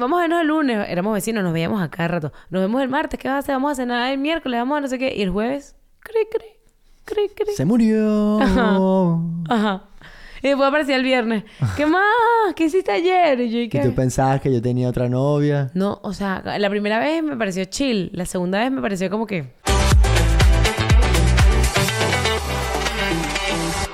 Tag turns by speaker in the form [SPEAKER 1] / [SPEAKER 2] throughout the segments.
[SPEAKER 1] vamos a vernos el lunes. Éramos vecinos, nos veíamos a cada rato. Nos vemos el martes, ¿qué vas a hacer? Vamos a cenar el miércoles, vamos a no sé qué. Y el jueves, cri, cri, cri, cri.
[SPEAKER 2] Se murió.
[SPEAKER 1] Ajá. Y después aparecía el viernes. ¿Qué más? ¿Qué hiciste ayer? Y yo, ¿y
[SPEAKER 2] Y
[SPEAKER 1] qué?
[SPEAKER 2] tú pensabas que yo tenía otra novia.
[SPEAKER 1] No, o sea, la primera vez me pareció chill. La segunda vez me pareció como que...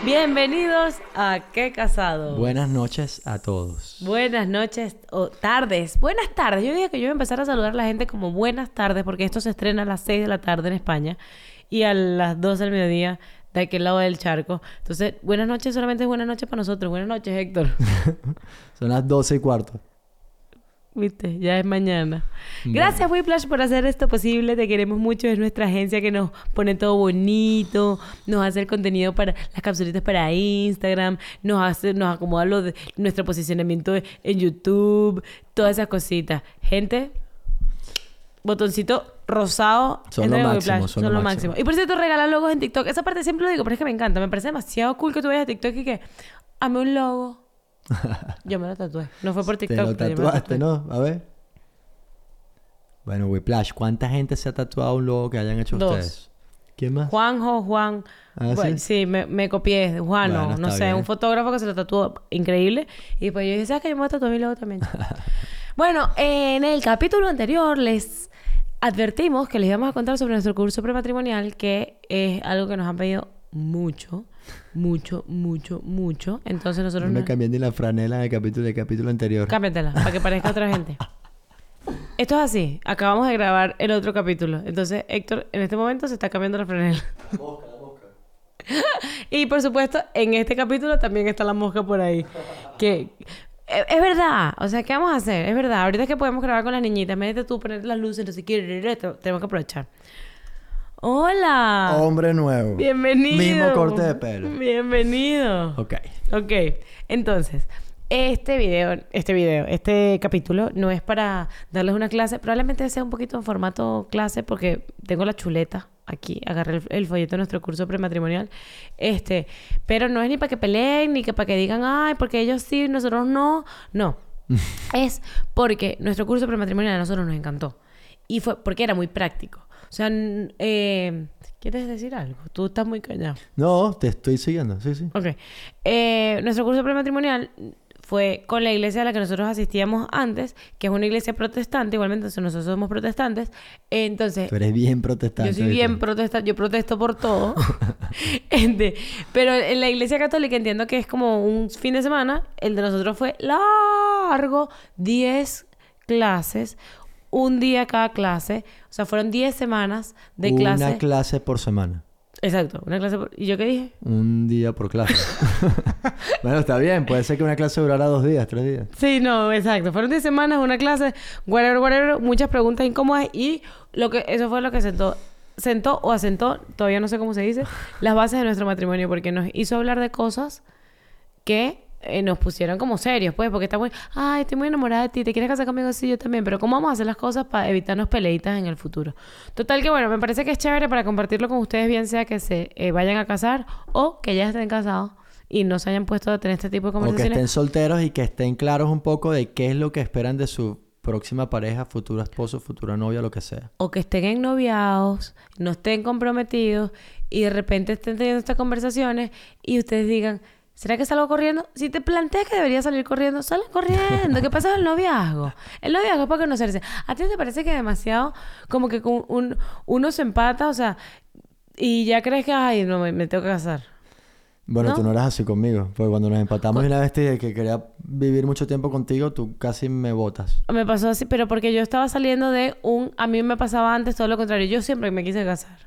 [SPEAKER 1] Bienvenidos a Qué Casado.
[SPEAKER 2] Buenas noches a todos.
[SPEAKER 1] Buenas noches o tardes. Buenas tardes. Yo dije que yo iba a empezar a saludar a la gente como buenas tardes porque esto se estrena a las 6 de la tarde en España y a las 12 del mediodía de aquel lado del charco. Entonces, buenas noches solamente es buenas noches para nosotros. Buenas noches, Héctor.
[SPEAKER 2] Son las 12 y cuarto.
[SPEAKER 1] Viste, ya es mañana. Gracias, Whiplash, por hacer esto posible. Te queremos mucho. Es nuestra agencia que nos pone todo bonito, nos hace el contenido para las capsulitas para Instagram, nos hace, nos acomoda lo de nuestro posicionamiento en YouTube, todas esas cositas. Gente, botoncito rosado.
[SPEAKER 2] Son lo máximo, son lo máximo.
[SPEAKER 1] Y por cierto, regalan logos en TikTok. Esa parte siempre lo digo, pero es que me encanta. Me parece demasiado cool que tú vayas a TikTok y que, hazme un logo. Yo me lo tatué. No fue por
[SPEAKER 2] Te
[SPEAKER 1] TikTok.
[SPEAKER 2] lo
[SPEAKER 1] pero yo me lo
[SPEAKER 2] tatuaste. ¿no? A ver. Bueno, Whiplash, ¿cuánta gente se ha tatuado un logo que hayan hecho
[SPEAKER 1] Dos.
[SPEAKER 2] ustedes? ¿Quién más?
[SPEAKER 1] Juanjo, Juan.
[SPEAKER 2] Ah,
[SPEAKER 1] Bueno,
[SPEAKER 2] ¿sí?
[SPEAKER 1] sí, me, me copié Juano,
[SPEAKER 2] Bueno,
[SPEAKER 1] no sé,
[SPEAKER 2] bien.
[SPEAKER 1] un fotógrafo que se lo tatuó increíble. Y pues yo dije, ¿sabes que yo me voy a tatuar mi logo también? bueno, en el capítulo anterior les advertimos que les íbamos a contar sobre nuestro curso prematrimonial, que es algo que nos han pedido mucho, mucho, mucho, mucho. Entonces nosotros
[SPEAKER 2] No me cambié ni la franela del capítulo, del capítulo anterior.
[SPEAKER 1] Cámbiatela, para que parezca otra gente. Esto es así. Acabamos de grabar el otro capítulo. Entonces, Héctor, en este momento se está cambiando la franela. Y por supuesto, en este capítulo también está la mosca por ahí. Que es, es verdad. O sea, ¿qué vamos a hacer? Es verdad. Ahorita que podemos grabar con las niñitas, métete tú, poner las luces, no sé qué, te- tenemos que aprovechar. Hola.
[SPEAKER 2] Hombre nuevo.
[SPEAKER 1] Bienvenido.
[SPEAKER 2] Mismo corte de pelo.
[SPEAKER 1] Bienvenido.
[SPEAKER 2] Ok.
[SPEAKER 1] Ok, entonces, este video, este video, este capítulo no es para darles una clase, probablemente sea un poquito en formato clase porque tengo la chuleta aquí, agarré el, el folleto de nuestro curso prematrimonial, este, pero no es ni para que peleen, ni que para que digan, ay, porque ellos sí, nosotros no, no, es porque nuestro curso prematrimonial a nosotros nos encantó y fue porque era muy práctico. O sea, eh, ¿quieres decir algo? Tú estás muy callado.
[SPEAKER 2] No, te estoy siguiendo. Sí, sí.
[SPEAKER 1] Ok. Eh, nuestro curso prematrimonial fue con la iglesia a la que nosotros asistíamos antes, que es una iglesia protestante, igualmente nosotros somos protestantes. Entonces,
[SPEAKER 2] Tú eres bien protestante.
[SPEAKER 1] yo soy bien protestante, yo protesto por todo. Este, pero en la iglesia católica entiendo que es como un fin de semana, el de nosotros fue largo, 10 clases, un día cada clase, o sea, fueron 10 semanas de
[SPEAKER 2] Una
[SPEAKER 1] clase.
[SPEAKER 2] clase por semana.
[SPEAKER 1] Exacto, una clase por... ¿Y yo qué dije?
[SPEAKER 2] Un día por clase. bueno, está bien. Puede ser que una clase durara dos días, tres días.
[SPEAKER 1] Sí, no, exacto. Fueron 10 semanas, una clase, whatever, whatever, muchas preguntas incómodas y lo que eso fue lo que sentó sentó o asentó, todavía no sé cómo se dice, las bases de nuestro matrimonio porque nos hizo hablar de cosas que eh, nos pusieron como serios, pues, porque está muy, ay, estoy muy enamorada de ti, ¿te quieres casar conmigo? Sí, yo también, pero ¿cómo vamos a hacer las cosas para evitarnos peleitas en el futuro? Total que, bueno, me parece que es chévere para compartirlo con ustedes, bien sea que se eh, vayan a casar o que ya estén casados y no se hayan puesto a tener este tipo de
[SPEAKER 2] O que
[SPEAKER 1] conversaciones.
[SPEAKER 2] estén solteros y que estén claros un poco de qué es lo que esperan de su próxima pareja, futuro esposo, futura novia, lo que sea.
[SPEAKER 1] o que estén ennoviados, no estén comprometidos y de repente estén teniendo estas conversaciones y ustedes digan, ¿será que salgo corriendo? Si te planteas que deberías salir corriendo, sal corriendo. ¿Qué pasa con el noviazgo? El noviazgo es para conocerse. ¿A ti te parece que demasiado como que un, uno se empata, o sea, y ya crees que, ay, no, me, me tengo que casar?
[SPEAKER 2] Bueno,
[SPEAKER 1] ¿No?
[SPEAKER 2] tú no eras así conmigo. Porque cuando nos empatamos y una vez te dije que quería vivir mucho tiempo contigo, tú casi me botas.
[SPEAKER 1] Me pasó así, pero porque yo estaba saliendo de un... A mí me pasaba antes todo lo contrario. Yo siempre me quise casar.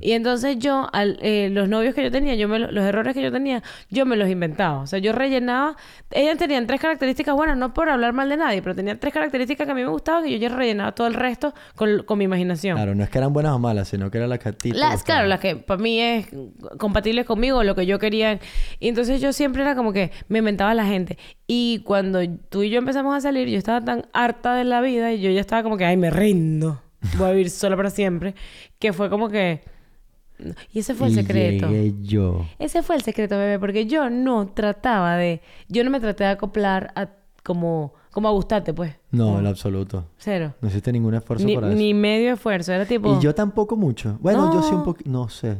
[SPEAKER 1] Y entonces yo, al- eh, los novios que yo tenía, yo me lo- los errores que yo tenía, yo me los inventaba. O sea, yo rellenaba. Ellas tenían tres características buenas, no por hablar mal de nadie, pero tenían tres características que a mí me gustaban y yo ya rellenaba todo el resto con, con mi imaginación.
[SPEAKER 2] Claro, no es que eran buenas o malas, sino que era la que a ti te
[SPEAKER 1] Las, claro, las que para mí es compatibles conmigo, lo que yo quería. Y entonces yo siempre era como que me inventaba a la gente. Y cuando tú y yo empezamos a salir, yo estaba tan harta de la vida y yo ya estaba como que, ay, me rindo. Voy a vivir sola para siempre. Que fue como que... Y ese fue el secreto.
[SPEAKER 2] llegué yo.
[SPEAKER 1] Ese fue el secreto, bebé, porque yo no trataba de... Yo no me traté de acoplar a como, como a gustarte, pues.
[SPEAKER 2] No, en absoluto.
[SPEAKER 1] Cero.
[SPEAKER 2] No hiciste ningún esfuerzo
[SPEAKER 1] Ni,
[SPEAKER 2] para eso.
[SPEAKER 1] ni medio esfuerzo. Era tipo...
[SPEAKER 2] Y yo tampoco mucho. Bueno, yo sí un poquito... No sé.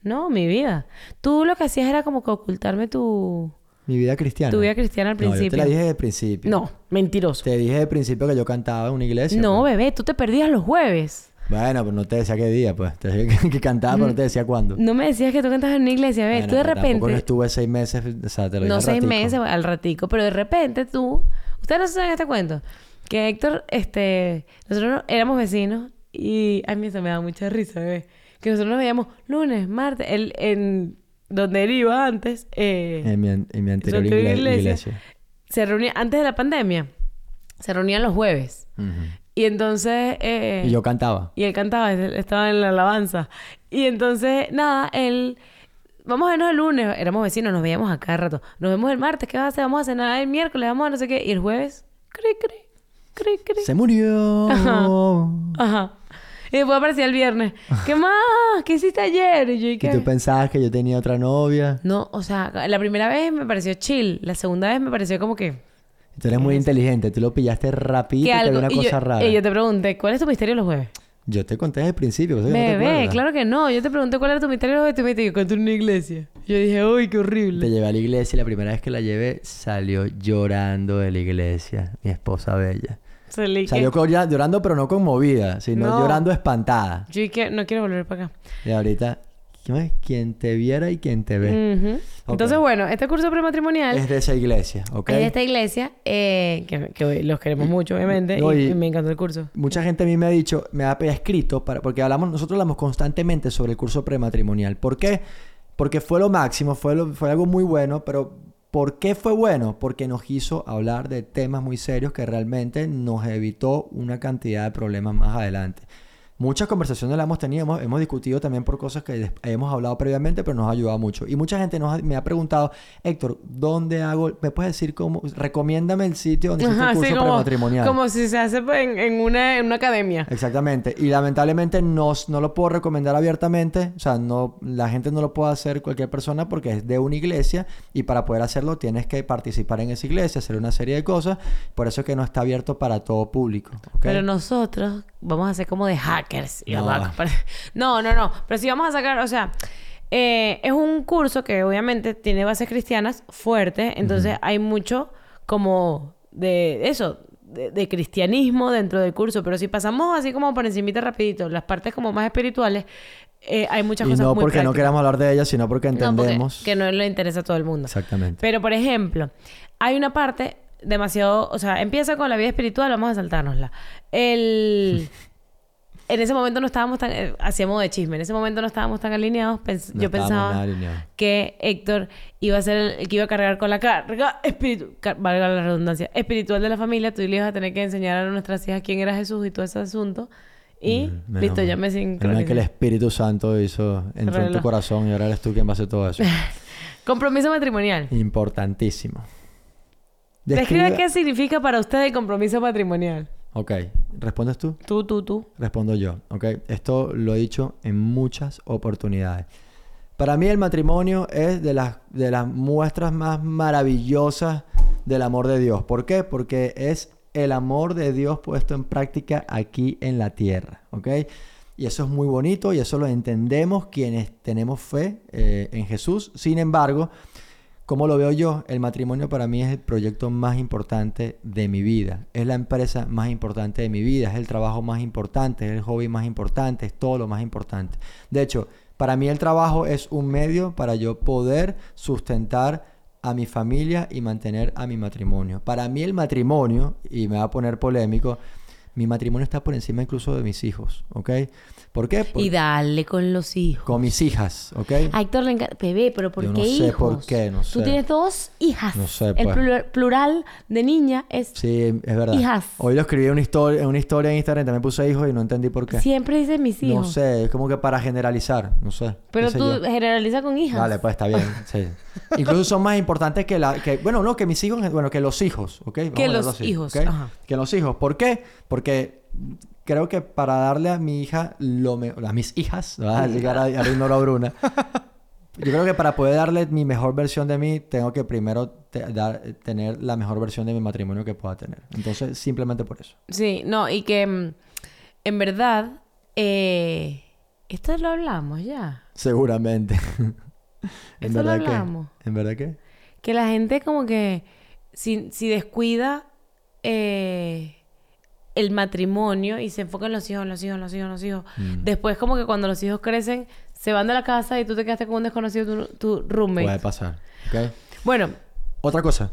[SPEAKER 1] No, mi vida. Tú lo que hacías era como que ocultarme tu,
[SPEAKER 2] Mi vida cristiana.
[SPEAKER 1] tu vida cristiana al
[SPEAKER 2] No, yo te
[SPEAKER 1] principio.
[SPEAKER 2] la dije desde el principio.
[SPEAKER 1] No, mentiroso.
[SPEAKER 2] Te dije desde el principio que yo cantaba en una iglesia.
[SPEAKER 1] No,
[SPEAKER 2] pues.
[SPEAKER 1] bebé, tú te perdías los jueves.
[SPEAKER 2] Bueno, pero no te decía qué día, pues. Te decía que, que cantaba, pero no te decía cuándo.
[SPEAKER 1] No me decías que tú cantabas en una iglesia, bebé.
[SPEAKER 2] Bueno,
[SPEAKER 1] tú de
[SPEAKER 2] pero Tampoco no
[SPEAKER 1] repente...
[SPEAKER 2] estuve seis meses, o sea, te lo dije
[SPEAKER 1] No
[SPEAKER 2] al
[SPEAKER 1] seis
[SPEAKER 2] ratico.
[SPEAKER 1] meses al ratico, pero de repente tú... Ustedes no saben este cuento. Que Héctor, este... Nosotros éramos vecinos y... A mí eso me da mucha risa, bebé. Que nosotros nos veíamos lunes, martes... Él, en... Donde él iba antes... Eh,
[SPEAKER 2] En mi, en mi anterior
[SPEAKER 1] anterior
[SPEAKER 2] igle-
[SPEAKER 1] iglesia.
[SPEAKER 2] iglesia.
[SPEAKER 1] Se reunía... Antes de la pandemia. Se reunían los jueves.
[SPEAKER 2] Ujú.
[SPEAKER 1] Y entonces... eh,
[SPEAKER 2] Y yo cantaba.
[SPEAKER 1] Y él cantaba, él estaba en la alabanza. Y entonces, nada, él... Vamos a vernos el lunes. Éramos vecinos, nos veíamos a cada rato. Nos vemos el martes, ¿qué vas a hacer? Vamos a cenar el miércoles, vamos a no sé qué. Y el jueves, cri, cri, cri, cri.
[SPEAKER 2] Se murió.
[SPEAKER 1] Ajá. Y después aparecía el viernes. ¿Qué más? ¿Qué hiciste ayer? Y yo, ¿y
[SPEAKER 2] Y
[SPEAKER 1] qué?
[SPEAKER 2] tú pensabas que yo tenía otra novia.
[SPEAKER 1] No, o sea, la primera vez me pareció chill. La segunda vez me pareció como que...
[SPEAKER 2] Tú eres muy inteligente. Tú lo pillaste rapidito
[SPEAKER 1] que
[SPEAKER 2] y te
[SPEAKER 1] algo...
[SPEAKER 2] vi una
[SPEAKER 1] y,
[SPEAKER 2] cosa
[SPEAKER 1] yo,
[SPEAKER 2] rara.
[SPEAKER 1] y yo te pregunté, ¿cuál es tu misterio los jueves?
[SPEAKER 2] Yo te conté desde el principio. ¿por qué no te
[SPEAKER 1] Bebé, claro que no. Yo te pregunté cuál era tu misterio los jueves y tú me dijiste, en una iglesia. Yo dije, uy, qué horrible.
[SPEAKER 2] Te llevé a la iglesia y la primera vez que la llevé salió llorando de la iglesia. Mi esposa bella.
[SPEAKER 1] Salí
[SPEAKER 2] Salió
[SPEAKER 1] que...
[SPEAKER 2] llorando pero no conmovida, sino
[SPEAKER 1] No.
[SPEAKER 2] llorando espantada.
[SPEAKER 1] Yo que no quiero volver para acá.
[SPEAKER 2] Y ahorita. Quien te viera y quien te ve.
[SPEAKER 1] Entonces, bueno, este curso prematrimonial
[SPEAKER 2] Es de esa iglesia, ¿ok?
[SPEAKER 1] es de esta iglesia, eh, que, que los queremos mucho, obviamente,
[SPEAKER 2] No,
[SPEAKER 1] y, me encantó el curso.
[SPEAKER 2] Mucha gente a mí me ha dicho, me ha escrito, para, porque hablamos, nosotros hablamos constantemente sobre el curso prematrimonial. ¿Por qué? Porque fue lo máximo, fue, lo- fue algo muy bueno, pero ¿por qué fue bueno? Porque nos hizo hablar de temas muy serios que realmente nos evitó una cantidad de problemas más adelante. Muchas conversaciones las hemos tenido, hemos, hemos discutido también por cosas que hemos hablado previamente, pero nos ha ayudado mucho. Y mucha gente nos ha- me ha preguntado, Héctor, ¿dónde hago? ¿Me puedes decir cómo? Recomiéndame el sitio donde
[SPEAKER 1] Ajá,
[SPEAKER 2] el
[SPEAKER 1] sí,
[SPEAKER 2] curso
[SPEAKER 1] como,
[SPEAKER 2] prematrimonial.
[SPEAKER 1] como si se hace pues, en, en una, en una academia.
[SPEAKER 2] Exactamente. Y lamentablemente no, no lo puedo recomendar abiertamente. O sea, no, la gente no lo puede hacer cualquier persona porque es de una iglesia y para poder hacerlo tienes que participar en esa iglesia, hacer una serie de cosas. Por eso es que no está abierto para todo público.
[SPEAKER 1] Pero nosotros vamos a hacer como de hackers. Y
[SPEAKER 2] No.
[SPEAKER 1] vamos a compar- no, no, no. Pero si vamos a sacar, o sea, eh, es un curso que obviamente tiene bases cristianas fuertes. Entonces hay mucho como de eso, de, de cristianismo dentro del curso. Pero si pasamos así como por encimita rapidito, las partes como más espirituales, eh, hay muchas
[SPEAKER 2] y
[SPEAKER 1] cosas
[SPEAKER 2] no
[SPEAKER 1] muy
[SPEAKER 2] porque no queramos hablar de ella, sino porque
[SPEAKER 1] No, porque-
[SPEAKER 2] entendemos.
[SPEAKER 1] que no le interesa a todo el mundo.
[SPEAKER 2] Exactamente.
[SPEAKER 1] Pero, por ejemplo, hay una parte demasiado... O sea, empieza con la vida espiritual, vamos a saltárnosla. El... En ese momento no estábamos tan... eh, Hacíamos de chisme. En ese momento no estábamos tan alineados. Pens-
[SPEAKER 2] No
[SPEAKER 1] yo pensaba
[SPEAKER 2] alineados.
[SPEAKER 1] que Héctor iba a ser el, el que iba a cargar con la carga espiritual... Valga la redundancia. Espiritual de la familia. Tú le ibas a tener que enseñar a nuestras hijas quién era Jesús y todo ese asunto. Y
[SPEAKER 2] Mm,
[SPEAKER 1] listo, ya me
[SPEAKER 2] mal que el
[SPEAKER 1] sincronicé.
[SPEAKER 2] Espíritu Santo hizo, entró en tu corazón y ahora eres tú quien va a hacer todo eso.
[SPEAKER 1] Compromiso matrimonial.
[SPEAKER 2] Importantísimo.
[SPEAKER 1] Describe
[SPEAKER 2] Describe-
[SPEAKER 1] qué significa para usted el compromiso matrimonial.
[SPEAKER 2] Ok, ¿respondes tú?
[SPEAKER 1] Tú, tú, tú.
[SPEAKER 2] Respondo yo, ¿ok? Esto lo he dicho en muchas oportunidades. Para mí el matrimonio es de las, de las muestras más maravillosas del amor de Dios. ¿Por qué? Porque es el amor de Dios puesto en práctica aquí en la tierra, ¿ok? Y eso es muy bonito y eso lo entendemos quienes tenemos fe eh, en Jesús. Sin embargo, como lo veo yo, el matrimonio para mí es el proyecto más importante de mi vida. Es la empresa más importante de mi vida. Es el trabajo más importante. Es el hobby más importante. Es todo lo más importante. De hecho, para mí el trabajo es un medio para yo poder sustentar a mi familia y mantener a mi matrimonio. Para mí el matrimonio, y me va a poner polémico, mi matrimonio está por encima incluso de mis hijos. ¿Ok? ¿Por qué? Por-
[SPEAKER 1] Y dale con los hijos.
[SPEAKER 2] con mis hijas. ¿Ok?
[SPEAKER 1] A Héctor le encanta. Bebé, pero ¿por
[SPEAKER 2] Yo
[SPEAKER 1] qué
[SPEAKER 2] no sé
[SPEAKER 1] hijos?
[SPEAKER 2] por qué, no
[SPEAKER 1] Tú
[SPEAKER 2] sé.
[SPEAKER 1] tienes dos hijas.
[SPEAKER 2] No sé,
[SPEAKER 1] El
[SPEAKER 2] pues.
[SPEAKER 1] plur- plural de niña es.
[SPEAKER 2] Sí, es verdad.
[SPEAKER 1] Hijas.
[SPEAKER 2] Hoy lo escribí en una historia, en una historia en Instagram, también puse hijos y no entendí por qué.
[SPEAKER 1] Siempre dice mis hijos.
[SPEAKER 2] No sé, es como que para generalizar, no sé.
[SPEAKER 1] Pero
[SPEAKER 2] sé
[SPEAKER 1] tú
[SPEAKER 2] yo.
[SPEAKER 1] generaliza con hijas.
[SPEAKER 2] Vale, pues está bien, sí. Incluso son más importantes que la... Que, bueno, no, que mis hijos, bueno, que los hijos, ¿ok? Vamos
[SPEAKER 1] Que los
[SPEAKER 2] así,
[SPEAKER 1] hijos,
[SPEAKER 2] ¿ok?
[SPEAKER 1] ajá.
[SPEAKER 2] Que los hijos. ¿Por qué? Porque creo que para darle a mi hija lo mejor... A mis hijas, ¿no? Que ahora, ahora ignoro a Bruna. Yo creo que para poder darle mi mejor versión de mí, tengo que primero te- dar- tener la mejor versión de mi matrimonio que pueda tener. Entonces, simplemente por eso.
[SPEAKER 1] Sí, no, y que mm, en verdad, eh, esto lo hablamos ya.
[SPEAKER 2] Seguramente. ¿En
[SPEAKER 1] Eso lo
[SPEAKER 2] verdad que?
[SPEAKER 1] hablamos.
[SPEAKER 2] ¿En verdad que?
[SPEAKER 1] Que la gente como que si, si descuida eh, el matrimonio y se enfoca en los hijos, en los hijos, en los hijos, en los hijos.
[SPEAKER 2] Mm.
[SPEAKER 1] Después como que cuando los hijos crecen, se van de la casa y tú te quedaste con un desconocido, tu, tu roommate.
[SPEAKER 2] Puede pasar.
[SPEAKER 1] Bueno,
[SPEAKER 2] Otra cosa.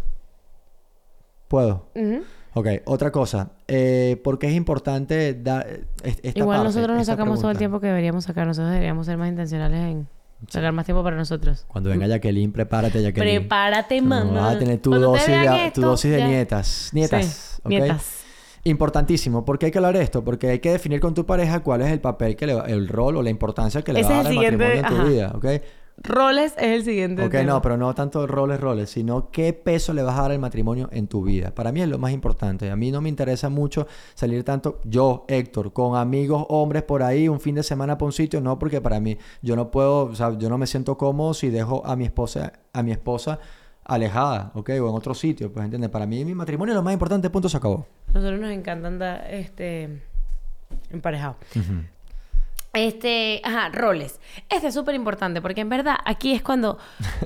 [SPEAKER 2] ¿Puedo?
[SPEAKER 1] ujú.
[SPEAKER 2] Ok, otra cosa. Eh, ¿Por qué es importante dar eh, esta
[SPEAKER 1] igual
[SPEAKER 2] parte,
[SPEAKER 1] nosotros nos sacamos todo el tiempo que deberíamos sacar. Nosotros deberíamos ser más intencionales en sacar más tiempo para nosotros.
[SPEAKER 2] Cuando venga Jacqueline, prepárate, Jacqueline.
[SPEAKER 1] Prepárate, mamá.
[SPEAKER 2] Vas a tener tu dosis, de, tu dosis de
[SPEAKER 1] ya-
[SPEAKER 2] nietas. Nietas.
[SPEAKER 1] Sí, nietas.
[SPEAKER 2] Importantísimo. ¿Por qué hay que hablar de esto? Porque hay que definir con tu pareja cuál es el papel, que le va- el rol o la importancia que le
[SPEAKER 1] Ese
[SPEAKER 2] va a dar
[SPEAKER 1] el siguiente,
[SPEAKER 2] matrimonio en tu
[SPEAKER 1] ajá.
[SPEAKER 2] vida. ¿Ok?
[SPEAKER 1] Roles es el siguiente.
[SPEAKER 2] Ok,
[SPEAKER 1] tema.
[SPEAKER 2] no, pero no tanto roles, roles, sino qué peso le vas a dar al matrimonio en tu vida. Para mí es lo más importante. A mí no me interesa mucho salir tanto, yo, Héctor, con amigos hombres por ahí un fin de semana por un sitio, no, porque para mí yo no puedo, o sea, yo no me siento cómodo si dejo a mi esposa, a mi esposa alejada, ¿ok? O en otro sitio, pues, ¿entiendes? Para mí mi matrimonio es lo más importante, punto, se acabó.
[SPEAKER 1] Nosotros nos encanta andar este, emparejado. Este, ajá, roles. Este es súper importante porque en verdad aquí es cuando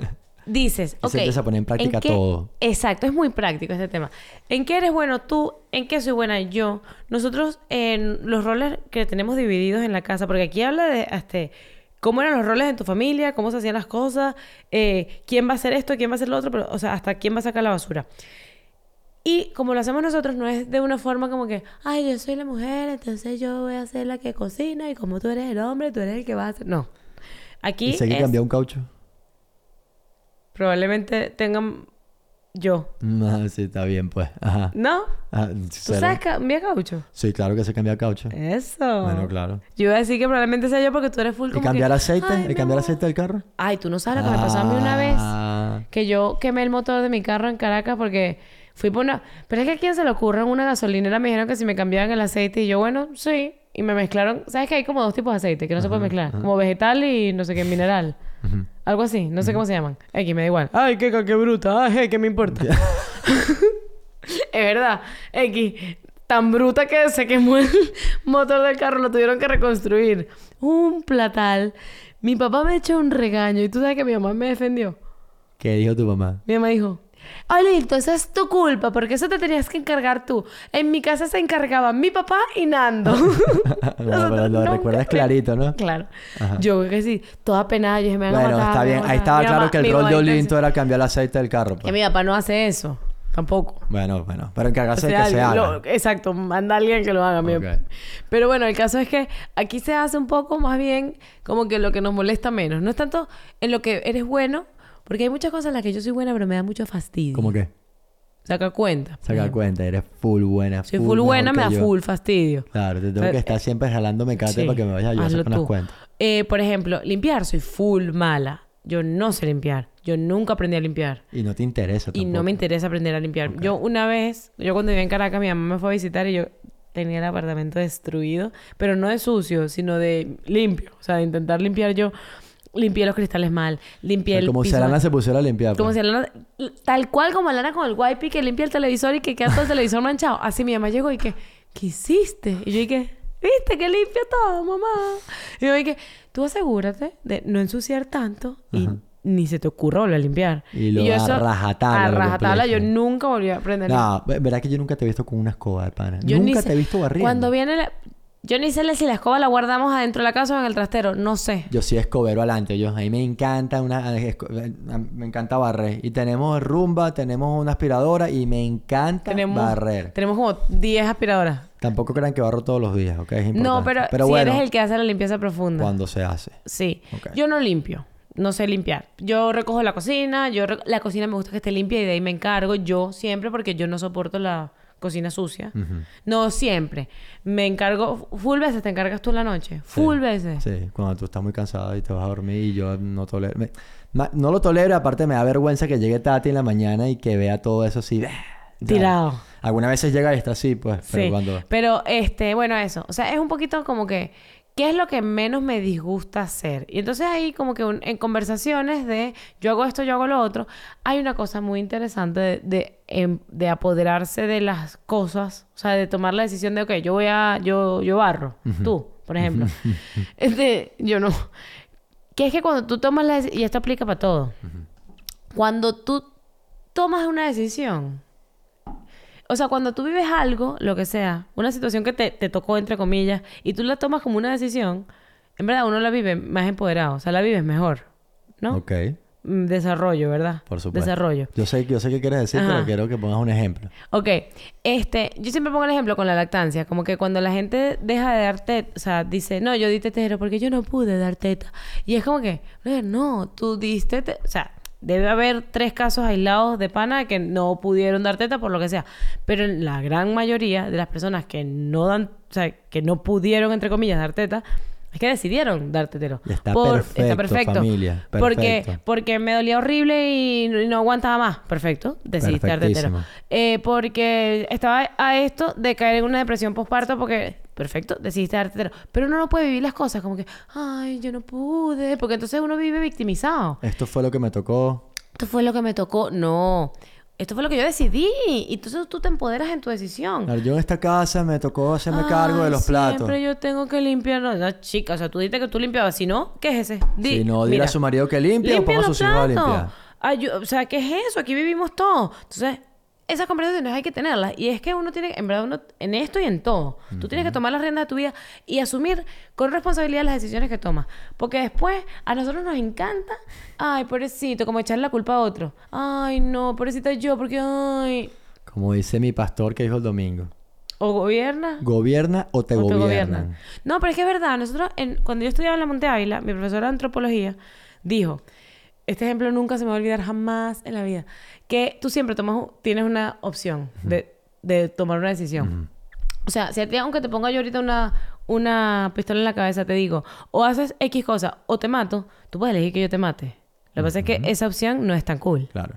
[SPEAKER 1] dices, ok.
[SPEAKER 2] se empieza a poner en práctica
[SPEAKER 1] qué-
[SPEAKER 2] todo.
[SPEAKER 1] Exacto, es muy práctico este tema. ¿En qué eres bueno tú? ¿En qué soy buena yo? Nosotros, en los roles que tenemos divididos en la casa, porque aquí habla de este, cómo eran los roles en tu familia, cómo se hacían las cosas, eh, quién va a hacer esto, quién va a hacer lo otro, pero, o sea, hasta quién va a sacar la basura. Y como lo hacemos nosotros, no es de una forma como que, ay, yo soy la mujer, entonces yo voy a ser la que cocina y como tú eres el hombre, tú eres el que va a hacer. No. Aquí
[SPEAKER 2] ¿Y que
[SPEAKER 1] es-
[SPEAKER 2] cambiar un caucho?
[SPEAKER 1] probablemente tengan yo.
[SPEAKER 2] No, sí, está bien, pues. Ajá.
[SPEAKER 1] ¿No?
[SPEAKER 2] Ah,
[SPEAKER 1] ¿Tú sabes cambiar caucho?
[SPEAKER 2] Sí, claro que se cambia caucho.
[SPEAKER 1] Eso.
[SPEAKER 2] Bueno, claro.
[SPEAKER 1] Yo iba a decir que probablemente sea yo porque tú eres full
[SPEAKER 2] ¿Y
[SPEAKER 1] como
[SPEAKER 2] cambiar
[SPEAKER 1] que,
[SPEAKER 2] aceite?
[SPEAKER 1] "Ay,
[SPEAKER 2] ¿Y
[SPEAKER 1] mi
[SPEAKER 2] cambiar
[SPEAKER 1] amor".
[SPEAKER 2] aceite del carro?
[SPEAKER 1] Ay, tú no sabes lo que me pasó a mí una vez.
[SPEAKER 2] Ah.
[SPEAKER 1] Que yo quemé el motor de mi carro en Caracas porque fui por una... Pero es que a quién se le ocurre en una gasolinera me dijeron que si me cambiaban el aceite y yo, bueno, sí. Y me mezclaron... ¿Sabes que hay como dos tipos de aceite que no se pueden mezclar? Como vegetal y no sé qué, mineral. Algo así. No sé cómo se llaman. X, me da igual. Ay, qué, qué bruta. Ay, qué me importa. es verdad. X. Tan bruta que se quemó el motor del carro. Lo tuvieron que reconstruir. Un platal. Mi papá me echó un regaño. Y tú sabes que mi mamá me defendió.
[SPEAKER 2] ¿Qué dijo tu mamá?
[SPEAKER 1] Mi mamá dijo... Olito, eso es tu culpa, porque eso te tenías que encargar tú. En mi casa se encargaban mi papá y Nando.
[SPEAKER 2] no, pero lo recuerdas clarito, ¿no?
[SPEAKER 1] Claro.
[SPEAKER 2] Ajá.
[SPEAKER 1] Yo que sí, toda penada, yo dije, me van a
[SPEAKER 2] Bueno,
[SPEAKER 1] matar,
[SPEAKER 2] está
[SPEAKER 1] me
[SPEAKER 2] bien.
[SPEAKER 1] van a
[SPEAKER 2] Ahí
[SPEAKER 1] matar.
[SPEAKER 2] estaba
[SPEAKER 1] Mi
[SPEAKER 2] claro
[SPEAKER 1] mamá-
[SPEAKER 2] que el rol
[SPEAKER 1] mamá
[SPEAKER 2] de Olinto era cambiar el aceite del carro.
[SPEAKER 1] Que
[SPEAKER 2] Pues.
[SPEAKER 1] mi papá no hace eso. Tampoco.
[SPEAKER 2] Bueno, bueno. Pero encargarse
[SPEAKER 1] O
[SPEAKER 2] de
[SPEAKER 1] sea,
[SPEAKER 2] que se
[SPEAKER 1] alguien-
[SPEAKER 2] haga.
[SPEAKER 1] lo- exacto, manda a alguien que lo haga. mi
[SPEAKER 2] Ok.
[SPEAKER 1] Pero bueno, el caso es que aquí se hace un poco más bien como que lo que nos molesta menos. No es tanto en lo que eres bueno, porque hay muchas cosas en las que yo soy buena, pero me da mucho fastidio.
[SPEAKER 2] ¿Cómo qué?
[SPEAKER 1] Saca cuenta.
[SPEAKER 2] Saca
[SPEAKER 1] ejemplo.
[SPEAKER 2] cuenta. Eres full buena.
[SPEAKER 1] Soy
[SPEAKER 2] full
[SPEAKER 1] full
[SPEAKER 2] mejor
[SPEAKER 1] buena, me da
[SPEAKER 2] yo.
[SPEAKER 1] full fastidio.
[SPEAKER 2] Claro, te tengo que estar
[SPEAKER 1] eh,
[SPEAKER 2] siempre jalándome cate
[SPEAKER 1] Sí,
[SPEAKER 2] para que me vayas a ayudar a
[SPEAKER 1] hazlo
[SPEAKER 2] sacar las
[SPEAKER 1] tú.
[SPEAKER 2] cuentas.
[SPEAKER 1] Eh, por ejemplo, limpiar, soy full mala. Yo no sé limpiar. Yo nunca aprendí a limpiar.
[SPEAKER 2] Y no te interesa
[SPEAKER 1] Y
[SPEAKER 2] tampoco.
[SPEAKER 1] no me interesa aprender a limpiar. Yo una vez, yo cuando vivía en Caracas, mi mamá me fue a visitar y yo tenía el apartamento destruido, pero no de sucio, sino de limpio. O sea, de intentar limpiar yo. Limpié los cristales mal,
[SPEAKER 2] O
[SPEAKER 1] limpié
[SPEAKER 2] sea,
[SPEAKER 1] el
[SPEAKER 2] como si. Alana se pusiera a limpiar.
[SPEAKER 1] Como
[SPEAKER 2] pues.
[SPEAKER 1] si Alana, tal cual como Alana con el wipe que limpia el televisor y que queda todo el televisor manchado. Así mi mamá llegó y que, ¿qué hiciste? Y yo dije, ¿viste que limpia todo, mamá? Y yo dije, tú asegúrate de no ensuciar tanto y
[SPEAKER 2] Ajá.
[SPEAKER 1] ni se te ocurra volver a limpiar.
[SPEAKER 2] Y lo
[SPEAKER 1] yo
[SPEAKER 2] a
[SPEAKER 1] eso-
[SPEAKER 2] rajatabla
[SPEAKER 1] A rajatabla, yo nunca volví a aprender.
[SPEAKER 2] No, ve- verdad que yo nunca te he visto con una escoba de pana.
[SPEAKER 1] Yo
[SPEAKER 2] nunca te he visto barriendo.
[SPEAKER 1] Cuando viene la... Yo ni sé si la escoba la guardamos adentro de la casa o en el trastero. No sé.
[SPEAKER 2] Yo sí escobero adelante, yo. A mí me encanta una... Me encanta barrer. Y tenemos rumba, tenemos una aspiradora y me encanta
[SPEAKER 1] Tenemos,
[SPEAKER 2] barrer.
[SPEAKER 1] tenemos como 10 aspiradoras.
[SPEAKER 2] Tampoco crean que barro todos los días, ¿ok? Es
[SPEAKER 1] No,
[SPEAKER 2] importante.
[SPEAKER 1] pero, si
[SPEAKER 2] bueno,
[SPEAKER 1] eres el que hace la limpieza profunda.
[SPEAKER 2] cuando se hace.
[SPEAKER 1] Sí. Yo no limpio. No sé limpiar. Yo recojo la cocina. Yo La cocina me gusta que esté limpia y de ahí me encargo. Yo siempre porque yo no soporto la cocina sucia. No siempre. Me encargo... Full veces te encargas tú en la noche. Full veces.
[SPEAKER 2] Sí, cuando tú estás muy cansado y te vas a dormir y yo no tolero... me- ma- no lo tolero aparte me da vergüenza que llegue Tati en la mañana y que vea todo eso así...
[SPEAKER 1] Tirado.
[SPEAKER 2] Algunas veces llega y está así, pues. Pero
[SPEAKER 1] sí.
[SPEAKER 2] cuando...
[SPEAKER 1] Pero, este... Bueno, eso. O sea, es un poquito como que... ¿qué es lo que menos me disgusta hacer? Y entonces ahí como que un- en conversaciones de yo hago esto, yo hago lo otro, hay una cosa muy interesante de, de, em- de apoderarse de las cosas, o sea, de tomar la decisión de, ok, yo voy a, yo, yo barro, tú, por ejemplo. Este, yo no. Que es que cuando tú tomas la decisión, y esto aplica para todo, cuando tú tomas una decisión, o sea, cuando tú vives algo, lo que sea, una situación que te, te tocó, entre comillas, y tú la tomas como una decisión, en verdad uno la vive más empoderado, o sea, la vives mejor, ¿no?
[SPEAKER 2] Ok,
[SPEAKER 1] Mm, Desarrollo, ¿verdad?
[SPEAKER 2] por supuesto.
[SPEAKER 1] Desarrollo.
[SPEAKER 2] Yo sé, yo sé qué quieres decir,
[SPEAKER 1] Ajá.
[SPEAKER 2] pero quiero que pongas un ejemplo.
[SPEAKER 1] Ok, este, yo siempre pongo el ejemplo con la lactancia, como que cuando la gente deja de dar teta, o sea, dice, no, yo di tetero porque yo no pude dar teta. Y es como que, "Brother, no, tú diste, te-". o sea, debe haber tres casos aislados de pana que no pudieron dar teta por lo que sea. Pero la gran mayoría de las personas que no dan, o sea, que no pudieron, entre comillas, dar teta, es que decidieron dar tetero.
[SPEAKER 2] Y está
[SPEAKER 1] está
[SPEAKER 2] perfecto, familia,
[SPEAKER 1] Porque,
[SPEAKER 2] perfecto.
[SPEAKER 1] porque me dolía horrible y no, y no aguantaba más. Perfecto. Tetero.
[SPEAKER 2] Perfectísimo.
[SPEAKER 1] Eh, porque estaba a esto de caer en una depresión postparto porque, perfecto, decidiste dar tetero. Pero uno no puede vivir las cosas como que, ay, yo no pude. Porque entonces uno vive victimizado.
[SPEAKER 2] Esto fue lo que me tocó.
[SPEAKER 1] Esto fue lo que me tocó. No. Esto fue lo que yo decidí. Y entonces tú te empoderas en tu decisión.
[SPEAKER 2] Claro, Yo en esta casa me tocó hacerme cargo de los platos.
[SPEAKER 1] Siempre yo tengo que limpiar. No, chica, o sea, tú dijiste que tú limpiabas. Si no, ¿qué es ese? Di-
[SPEAKER 2] Si no, dile a su marido que limpie o
[SPEAKER 1] limpia
[SPEAKER 2] ponga a sus hijos a limpiar.
[SPEAKER 1] Ay, yo- o sea, ¿qué es eso? Aquí vivimos todos. Entonces, esas conversaciones hay que tenerlas. Y es que uno tiene, en verdad, uno, en esto y en todo, tú tienes que tomar las riendas de tu vida y asumir con responsabilidad las decisiones que tomas. Porque después a nosotros nos encanta, ay, pobrecito, como echarle la culpa a otro. Ay, no, pobrecita yo, porque, ay.
[SPEAKER 2] Como dice mi pastor que dijo el domingo.
[SPEAKER 1] O gobierna.
[SPEAKER 2] ¿Gobierna o te
[SPEAKER 1] o te
[SPEAKER 2] gobiernan?
[SPEAKER 1] gobiernan. No, pero es que es verdad. Nosotros, en- cuando yo estudiaba en la Monte Ávila, mi profesora de antropología dijo, este ejemplo nunca se me va a olvidar jamás en la vida, que tú siempre tomas, tienes una opción de, de tomar una decisión. O sea, si a ti, aunque te ponga yo ahorita una, una pistola en la cabeza, te digo, o haces X cosa o te mato, tú puedes elegir que yo te mate. Lo que pasa es que esa opción no es tan cool.
[SPEAKER 2] Claro.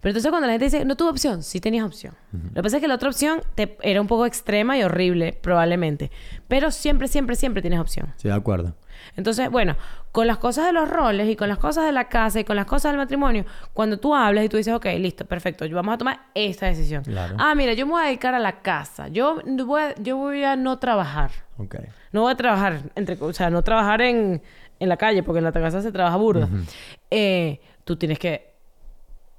[SPEAKER 1] Pero entonces cuando la gente dice, no tuve opción, sí tenías opción. Lo que pasa es que la otra opción te, era un poco extrema y horrible, probablemente. Pero siempre, siempre, siempre tienes opción.
[SPEAKER 2] Estoy de acuerdo.
[SPEAKER 1] Entonces, bueno, con las cosas de los roles y con las cosas de la casa y con las cosas del matrimonio, cuando tú hablas y tú dices, ok, listo, perfecto, vamos a tomar esta decisión.
[SPEAKER 2] Claro.
[SPEAKER 1] Ah, mira, yo me voy a dedicar a la casa. Yo voy a, yo voy a no trabajar.
[SPEAKER 2] Ok.
[SPEAKER 1] No voy a trabajar, entre, o sea, no trabajar en, en la calle, porque en la casa se trabaja burda. Eh, tú tienes que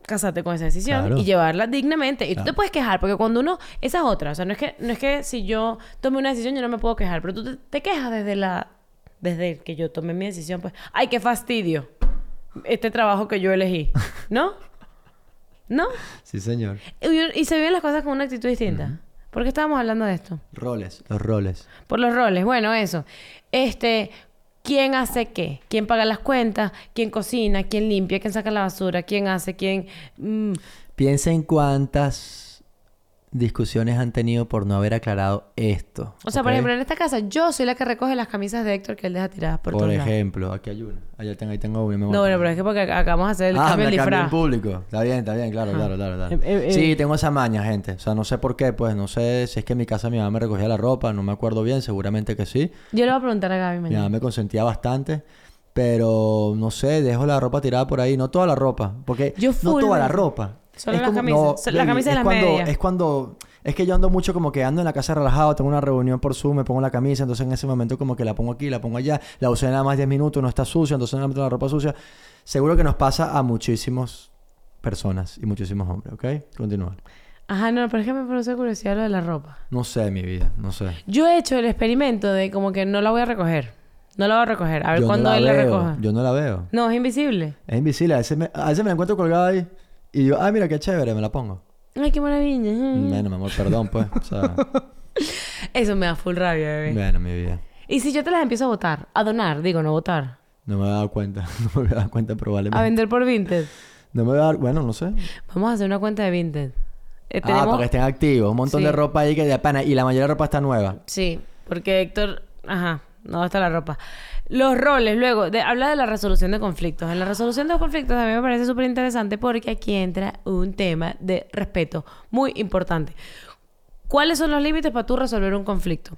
[SPEAKER 1] casarte con esa decisión
[SPEAKER 2] Claro.
[SPEAKER 1] y llevarla dignamente. Y tú te puedes quejar, porque cuando uno... Esa es otra. O sea, no es que, no es que si yo tomé una decisión yo no me puedo quejar, pero tú te, te quejas desde la... Desde que yo tomé mi decisión, pues... ¡Ay, qué fastidio! Este trabajo que yo elegí. ¿No? ¿No?
[SPEAKER 2] Sí, señor.
[SPEAKER 1] Y, y se viven las cosas con una actitud distinta. ¿Por qué estábamos hablando de esto?
[SPEAKER 2] Roles. Los roles.
[SPEAKER 1] Por los roles, bueno, eso. Este, ¿quién hace qué? ¿Quién paga las cuentas? ¿Quién cocina? ¿Quién limpia? ¿Quién saca la basura? ¿Quién hace? ¿Quién...? mm,
[SPEAKER 2] Piensa en cuántas discusiones han tenido por no haber aclarado esto.
[SPEAKER 1] O sea, por ejemplo, en esta casa yo soy la que recoge las camisas de Héctor que él deja tiradas por,
[SPEAKER 2] Por
[SPEAKER 1] lados.
[SPEAKER 2] ejemplo, aquí hay una. Allá tengo, ahí tengo una.
[SPEAKER 1] No, bueno, pero es que porque ac- acabamos de hacer el
[SPEAKER 2] ah,
[SPEAKER 1] cambio del disfraz.
[SPEAKER 2] público. Está bien, está bien, claro, claro, claro, claro.
[SPEAKER 1] Eh, eh, eh.
[SPEAKER 2] Sí, tengo esa maña, gente. O sea, no sé por qué, pues no sé si es que en mi casa mi mamá me recogía la ropa, no me acuerdo bien, seguramente que sí.
[SPEAKER 1] Yo le voy a preguntar a Gaby
[SPEAKER 2] Mi
[SPEAKER 1] mañana.
[SPEAKER 2] mamá me consentía bastante, pero no sé, dejo la ropa tirada por ahí, no toda la ropa, porque
[SPEAKER 1] Yo
[SPEAKER 2] no toda la ropa.
[SPEAKER 1] Solo las camisas, so- las camisas y
[SPEAKER 2] es
[SPEAKER 1] las
[SPEAKER 2] cuando,
[SPEAKER 1] medias.
[SPEAKER 2] Es cuando es que yo ando mucho como que ando en la casa relajado, tengo una reunión por Zoom, me pongo la camisa, entonces en ese momento como que la pongo aquí, la pongo allá, la usé nada más 10 minutos, no está sucia, entonces no me meto la ropa sucia. Seguro que nos pasa a muchísimas personas y muchísimos hombres, ¿ok? Continúa.
[SPEAKER 1] Ajá, no, pero es que me produce curiosidad lo de la ropa.
[SPEAKER 2] No sé, mi vida, no sé.
[SPEAKER 1] Yo he hecho el experimento de como que no la voy a recoger. No la voy a recoger. A ver
[SPEAKER 2] yo
[SPEAKER 1] cuándo
[SPEAKER 2] no la
[SPEAKER 1] él la
[SPEAKER 2] veo,
[SPEAKER 1] recoja.
[SPEAKER 2] Yo no la veo.
[SPEAKER 1] No, es invisible.
[SPEAKER 2] Es invisible. A veces, me, a veces me la encuentro colgada ahí y digo, ah, mira qué chévere, me la pongo.
[SPEAKER 1] Ay, qué maravilla.
[SPEAKER 2] Bueno, mi amor, perdón, pues. O sea,
[SPEAKER 1] Eso me da full rabia, bebé.
[SPEAKER 2] bueno, mi vida.
[SPEAKER 1] Y si yo te las empiezo a votar, a donar, digo, no votar,
[SPEAKER 2] No me he dado cuenta. No me he dado cuenta
[SPEAKER 1] a
[SPEAKER 2] probablemente.
[SPEAKER 1] vender por Vinted,
[SPEAKER 2] No me voy a dar... Bueno, no sé.
[SPEAKER 1] vamos a hacer una cuenta de Vinted. Eh,
[SPEAKER 2] Ah,
[SPEAKER 1] tenemos-
[SPEAKER 2] para que estén activos. Un montón
[SPEAKER 1] Sí.
[SPEAKER 2] de ropa ahí que de pana. Y la mayoría de ropa está nueva.
[SPEAKER 1] Sí, porque Héctor, ajá, no está la ropa. Los roles, luego, de, habla de la resolución de conflictos. En la resolución de conflictos a mí me parece súper interesante porque aquí entra un tema de respeto muy importante. ¿Cuáles son los límites para tú resolver un conflicto?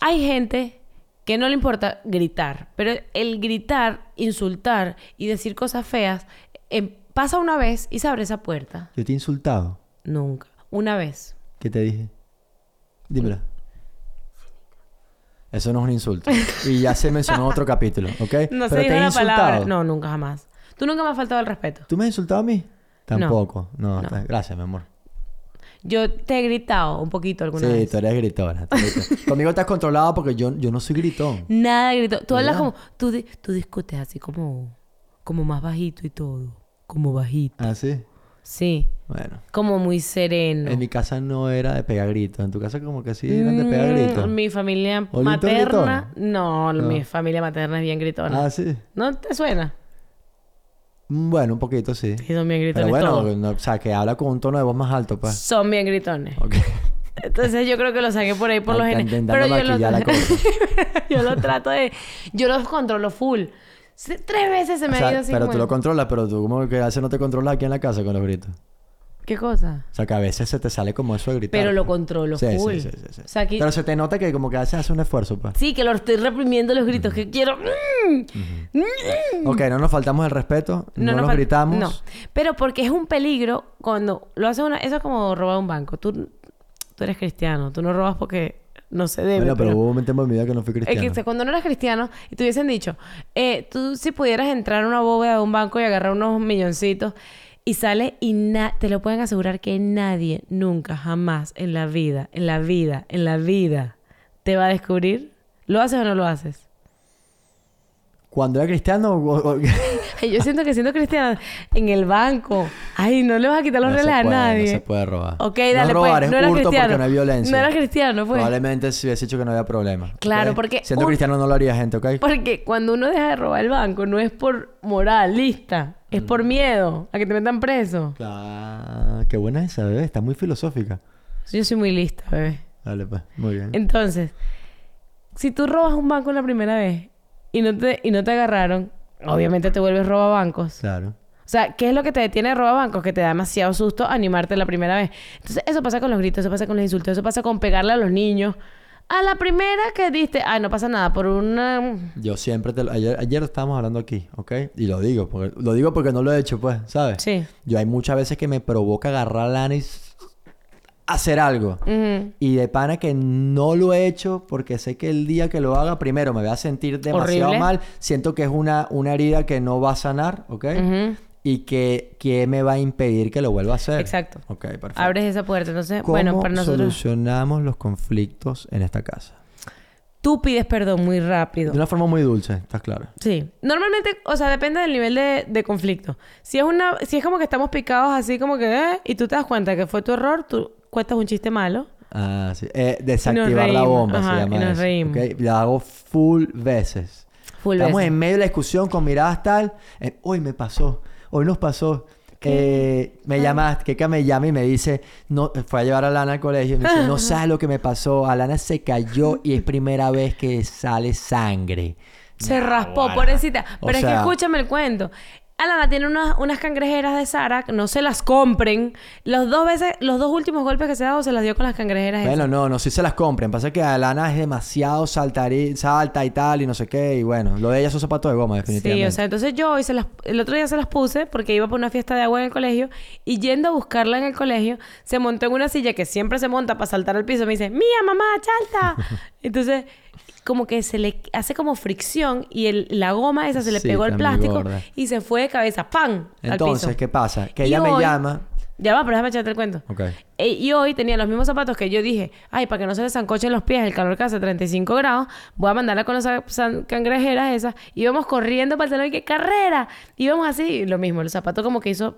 [SPEAKER 1] Hay gente que no le importa gritar, pero el gritar, insultar y decir cosas feas eh, pasa una vez y se abre esa puerta.
[SPEAKER 2] Yo te he insultado.
[SPEAKER 1] Nunca. Una vez.
[SPEAKER 2] ¿Qué te dije? Dímelo. Eso no es un insulto. Y ya se mencionó en otro capítulo, ¿ok?
[SPEAKER 1] No
[SPEAKER 2] Pero
[SPEAKER 1] se
[SPEAKER 2] te he
[SPEAKER 1] la palabra.
[SPEAKER 2] insultado.
[SPEAKER 1] No, nunca jamás. Tú nunca me has faltado el respeto.
[SPEAKER 2] ¿Tú me has insultado a mí? Tampoco. No, gracias, mi amor.
[SPEAKER 1] Yo te he gritado un poquito alguna
[SPEAKER 2] Sí,
[SPEAKER 1] vez.
[SPEAKER 2] tú eres gritona. tú eres- Conmigo estás controlado porque yo, yo no soy gritón.
[SPEAKER 1] Nada grito. Tú hablas como... Tú, tú discutes así como... Como más bajito y todo. Como bajito.
[SPEAKER 2] ¿Ah, sí?
[SPEAKER 1] Sí.
[SPEAKER 2] Bueno.
[SPEAKER 1] Como muy sereno.
[SPEAKER 2] En mi casa no era de pegar gritos. En tu casa como que sí eran de pegar gritos.
[SPEAKER 1] Mm, Mi familia
[SPEAKER 2] ¿Olito
[SPEAKER 1] materna... No,
[SPEAKER 2] No.
[SPEAKER 1] mi familia materna es bien gritona.
[SPEAKER 2] Ah, sí.
[SPEAKER 1] ¿No te suena?
[SPEAKER 2] Mm, Bueno, un poquito sí.
[SPEAKER 1] Sí, son bien
[SPEAKER 2] Pero
[SPEAKER 1] gritones
[SPEAKER 2] bueno,
[SPEAKER 1] todos.
[SPEAKER 2] no, o sea, que habla con un tono de voz más alto, pues.
[SPEAKER 1] Son bien gritones.
[SPEAKER 2] Ok.
[SPEAKER 1] Entonces yo creo que lo saqué por ahí por los
[SPEAKER 2] Está
[SPEAKER 1] genes. Pero yo lo, yo lo trato de... Yo los controlo full. Tres veces se me
[SPEAKER 2] O sea,
[SPEAKER 1] ha ido así
[SPEAKER 2] pero tú lo controlas, pero tú como que a veces no te controlas aquí en la casa con los gritos.
[SPEAKER 1] ¿Qué cosa?
[SPEAKER 2] O sea, que a veces se te sale como eso de gritar.
[SPEAKER 1] Pero lo controlo
[SPEAKER 2] Sí, sí,
[SPEAKER 1] full.
[SPEAKER 2] sí, sí, sí.
[SPEAKER 1] O sea, aquí...
[SPEAKER 2] Pero se te nota que como que a veces hace un esfuerzo, pues.
[SPEAKER 1] Sí, que lo estoy reprimiendo los gritos. Que quiero... mm.
[SPEAKER 2] Ok, no nos faltamos el respeto. No, nos
[SPEAKER 1] fal-
[SPEAKER 2] gritamos.
[SPEAKER 1] No. Pero porque es un peligro cuando lo hace una... Eso es como robar un banco. Tú, tú eres cristiano. Tú no robas porque no se debe.
[SPEAKER 2] Bueno, pero
[SPEAKER 1] pero-
[SPEAKER 2] hubo un en mi vida que no fui
[SPEAKER 1] Es
[SPEAKER 2] cristiano.
[SPEAKER 1] que cuando no eras cristiano y te hubiesen dicho, eh, tú si pudieras entrar a una bóveda de un banco y agarrar unos milloncitos y sale y na- te lo pueden asegurar que nadie nunca, jamás en la vida, en la vida, en la vida te va a descubrir, ¿lo haces o no lo haces?
[SPEAKER 2] Cuando era cristiano...
[SPEAKER 1] yo siento que siendo cristiana en el banco, ay, no le vas a quitar los
[SPEAKER 2] no
[SPEAKER 1] a nadie.
[SPEAKER 2] No se puede robar.
[SPEAKER 1] Ok,
[SPEAKER 2] no
[SPEAKER 1] dale,
[SPEAKER 2] es robar,
[SPEAKER 1] pues,
[SPEAKER 2] es
[SPEAKER 1] no
[SPEAKER 2] hurto
[SPEAKER 1] cristiano.
[SPEAKER 2] porque no hay violencia.
[SPEAKER 1] No eras cristiano, pues.
[SPEAKER 2] Probablemente si hubiese dicho que no había problema.
[SPEAKER 1] Claro, porque
[SPEAKER 2] Siendo
[SPEAKER 1] un-
[SPEAKER 2] cristiano no lo haría gente, ¿ok?
[SPEAKER 1] Porque cuando uno deja de robar el banco, no es por moral, lista. Es por
[SPEAKER 2] Mm.
[SPEAKER 1] miedo a que te metan preso.
[SPEAKER 2] Claro. Qué buena esa, bebé. Está muy filosófica.
[SPEAKER 1] Yo soy muy lista, bebé.
[SPEAKER 2] Dale, pues. Muy bien.
[SPEAKER 1] Entonces, si tú robas un banco la primera vez y no te, y no te agarraron, obviamente te vuelves robabancos.
[SPEAKER 2] Claro.
[SPEAKER 1] O sea, ¿qué es lo que te detiene de robabancos? Que te da demasiado susto animarte la primera vez. Entonces, eso pasa con los gritos, eso pasa con los insultos, eso pasa con pegarle a los niños. A la primera que diste, ay, no pasa nada, por una...
[SPEAKER 2] Yo siempre te lo... Ayer, ayer estábamos hablando aquí, ¿ok? Y lo digo, porque... Lo digo porque no lo he hecho, pues, ¿sabes?
[SPEAKER 1] Sí.
[SPEAKER 2] Yo hay muchas veces que me provoca agarrar s- hacer algo. Y de pana que no lo he hecho porque sé que el día que lo haga, primero me voy a sentir demasiado
[SPEAKER 1] Horrible.
[SPEAKER 2] mal. Siento que es una, una herida que no va a sanar, ¿ok? Y que, que me va a impedir que lo vuelva a hacer.
[SPEAKER 1] Exacto.
[SPEAKER 2] Ok, perfecto.
[SPEAKER 1] Abres esa puerta. Entonces,
[SPEAKER 2] ¿Cómo
[SPEAKER 1] bueno, para nosotros...
[SPEAKER 2] solucionamos los conflictos en esta casa?
[SPEAKER 1] Tú pides perdón muy rápido.
[SPEAKER 2] De una forma muy dulce, ¿estás claro?
[SPEAKER 1] Sí. Normalmente, o sea, depende del nivel de, de conflicto. Si es una... Si es como que estamos picados así como que... eh, y tú te das cuenta que fue tu error, tú cuentas un chiste malo.
[SPEAKER 2] Ah, sí. Eh, desactivar la bomba
[SPEAKER 1] Ajá,
[SPEAKER 2] se llama
[SPEAKER 1] y nos
[SPEAKER 2] eso,
[SPEAKER 1] reímos.
[SPEAKER 2] ¿ok? La hago full veces.
[SPEAKER 1] Full
[SPEAKER 2] Estamos
[SPEAKER 1] veces.
[SPEAKER 2] en medio de la discusión con miradas tal. eh, hoy me pasó. Hoy nos pasó. Eh, me llamaste, Keka me llama y me dice, no, fue a llevar a Lana al colegio y me dice, no sabes lo que me pasó, Alana se cayó y es primera vez que sale sangre.
[SPEAKER 1] Se raspó,
[SPEAKER 2] Naguará.
[SPEAKER 1] pobrecita.
[SPEAKER 2] O
[SPEAKER 1] Pero es que escúchame el cuento. Alana tiene unas, unas cangrejeras de Sara, no se las compren. Los dos veces, los dos últimos golpes que se ha dado se las dio con las cangrejeras
[SPEAKER 2] Bueno,
[SPEAKER 1] esas.
[SPEAKER 2] no, no, sí se las compren. Pasa que Alana es demasiado saltari- salta y tal y no sé qué. Y bueno, lo de ella son zapatos de goma, definitivamente.
[SPEAKER 1] Sí, o sea, entonces yo hoy se las, el otro día se las puse porque iba por una fiesta de agua en el colegio y yendo a buscarla en el colegio, se montó en una silla que siempre se monta para saltar al piso. Me dice, mía, mamá, salta. entonces, como que se le hace como fricción y el, la goma esa se le
[SPEAKER 2] Sí,
[SPEAKER 1] pegó al plástico
[SPEAKER 2] gorda.
[SPEAKER 1] y se fue de cabeza, ¡pam! al
[SPEAKER 2] Entonces,
[SPEAKER 1] piso.
[SPEAKER 2] ¿qué pasa? Que
[SPEAKER 1] Y
[SPEAKER 2] ella me
[SPEAKER 1] hoy-
[SPEAKER 2] llama.
[SPEAKER 1] Ya va, pero déjame echarte el cuento. E- y hoy tenía los mismos zapatos que yo dije, ay, para que no se le zancochen los pies, el calor que hace 35 grados, voy a mandarla con las cangrejeras esas. Íbamos corriendo para el salón y que carrera. Íbamos así, y lo mismo, el zapato como que hizo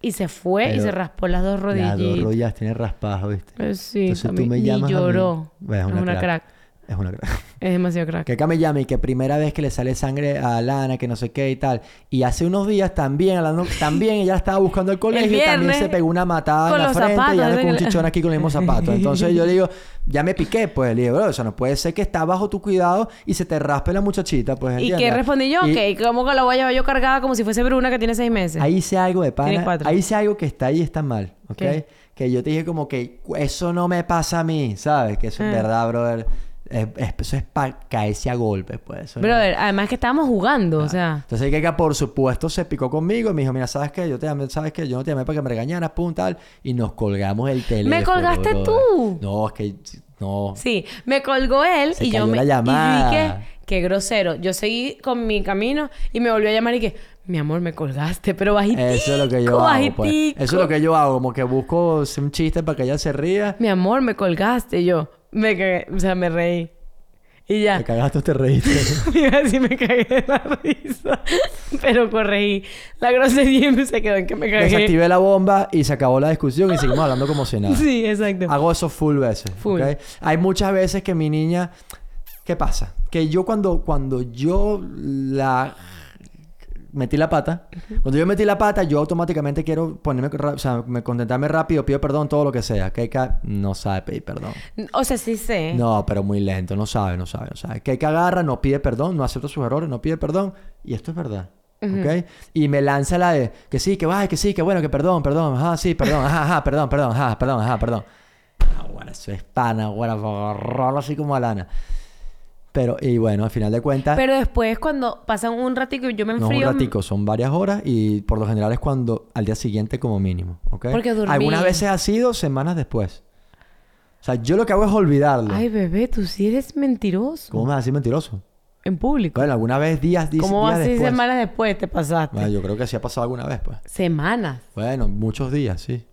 [SPEAKER 1] y se fue y
[SPEAKER 2] Pero
[SPEAKER 1] se raspó las dos rodillas.
[SPEAKER 2] Las dos rodillas tiene raspadas, ¿viste?
[SPEAKER 1] Eh, sí,
[SPEAKER 2] Entonces tú me llamas. a mí.
[SPEAKER 1] lloró.
[SPEAKER 2] Bueno,
[SPEAKER 1] Es una crack.
[SPEAKER 2] Es una crack.
[SPEAKER 1] Es demasiado crack.
[SPEAKER 2] Que y que primera vez que le sale sangre a Lana, que no sé qué y tal. Y hace unos días también, hablando, también ella estaba buscando el colegio y también se pegó una matada en la frente y
[SPEAKER 1] zapatos,
[SPEAKER 2] anda
[SPEAKER 1] ese
[SPEAKER 2] con un chichón aquí con los mismos zapatos. Entonces yo le digo, ya me piqué, pues. Le digo, bro, eso no puede ser que está bajo tu cuidado y se te raspe la muchachita, pues.
[SPEAKER 1] ¿Y qué respondí yo?
[SPEAKER 2] Y
[SPEAKER 1] Ok, ¿cómo que la voy a llevar yo cargada como si fuese Bruna que tiene seis meses?
[SPEAKER 2] Ahí hice algo de pana.
[SPEAKER 1] cuatro.
[SPEAKER 2] Ahí hice algo que está ahí y está mal, ¿ok?
[SPEAKER 1] ¿Qué?
[SPEAKER 2] Que yo te dije como que eso no me pasa a mí, ¿sabes? Que eso es
[SPEAKER 1] Ah.
[SPEAKER 2] verdad, brother. Es, es- eso es para caerse a golpes, pues. Eso no-
[SPEAKER 1] Brother, además que estábamos jugando, o sea.
[SPEAKER 2] Entonces Keika, por supuesto, se picó conmigo y me dijo, mira, ¿sabes qué? Yo te llamé, ¿sabes qué? Yo no te llamé para que me regañaras, pum, tal. Y nos colgamos el teléfono.
[SPEAKER 1] colgaste
[SPEAKER 2] brother.
[SPEAKER 1] tú?
[SPEAKER 2] No, es que... No.
[SPEAKER 1] Sí, me colgó él
[SPEAKER 2] Se
[SPEAKER 1] y yo me
[SPEAKER 2] la
[SPEAKER 1] y
[SPEAKER 2] llamada.
[SPEAKER 1] dije, qué grosero. Yo seguí con mi camino y me volvió a llamar y que, mi amor, me colgaste, pero bajitico,
[SPEAKER 2] Eso es lo que yo hago, pues. Eso es lo que yo hago. Como que busco un chiste para que ella se ría.
[SPEAKER 1] Mi amor, me colgaste. Y yo, me cagué, o sea, me reí. Y ya.
[SPEAKER 2] Te cagaste o te reíste.
[SPEAKER 1] Iba a decir me cagué de la risa. Pero corregí la grosería y se quedó en que me cagué.
[SPEAKER 2] Desactivé la bomba y se acabó la discusión y seguimos hablando como si nada.
[SPEAKER 1] Sí, exacto.
[SPEAKER 2] Hago eso full veces.
[SPEAKER 1] Full.
[SPEAKER 2] Hay muchas veces que mi niña. ¿Qué pasa? Que yo cuando, cuando yo la metí la pata, cuando yo metí la pata, yo automáticamente quiero ponerme, o sea, me contentarme rápido, pido perdón, todo lo que sea. Keika no sabe pedir perdón.
[SPEAKER 1] O sea, sí sé.
[SPEAKER 2] No, pero muy lento, no sabe, no sabe, no sabe. Keika agarra, no pide perdón, no acepta sus errores, no pide perdón. Y esto es verdad. ¿Ok? Y me lanza la de que sí, que va, que sí, que bueno, que perdón, perdón, ajá, sí, perdón, ajá, ajá, perdón, perdón, ajá, perdón, ajá, perdón. Ah, bueno, eso es pana, bueno, agarrarlo así como a lana. Pero, y bueno, al final de cuentas,
[SPEAKER 1] Pero después, cuando pasan un ratico y yo me
[SPEAKER 2] no es un
[SPEAKER 1] enfrío...
[SPEAKER 2] ratico, son varias horas y por lo general es cuando, al día siguiente como mínimo, ¿ok?
[SPEAKER 1] Porque dormí.
[SPEAKER 2] Algunas veces ha sido semanas después. O sea, yo lo que hago es olvidarlo.
[SPEAKER 1] Ay, bebé, tú sí eres mentiroso.
[SPEAKER 2] ¿Cómo me vas a decir mentiroso?
[SPEAKER 1] En público.
[SPEAKER 2] Bueno, alguna vez días, días,
[SPEAKER 1] ¿Cómo
[SPEAKER 2] días
[SPEAKER 1] así semanas después te pasaste?
[SPEAKER 2] Bueno, yo creo que sí ha pasado alguna vez, pues.
[SPEAKER 1] Semanas.
[SPEAKER 2] Bueno, muchos días, sí.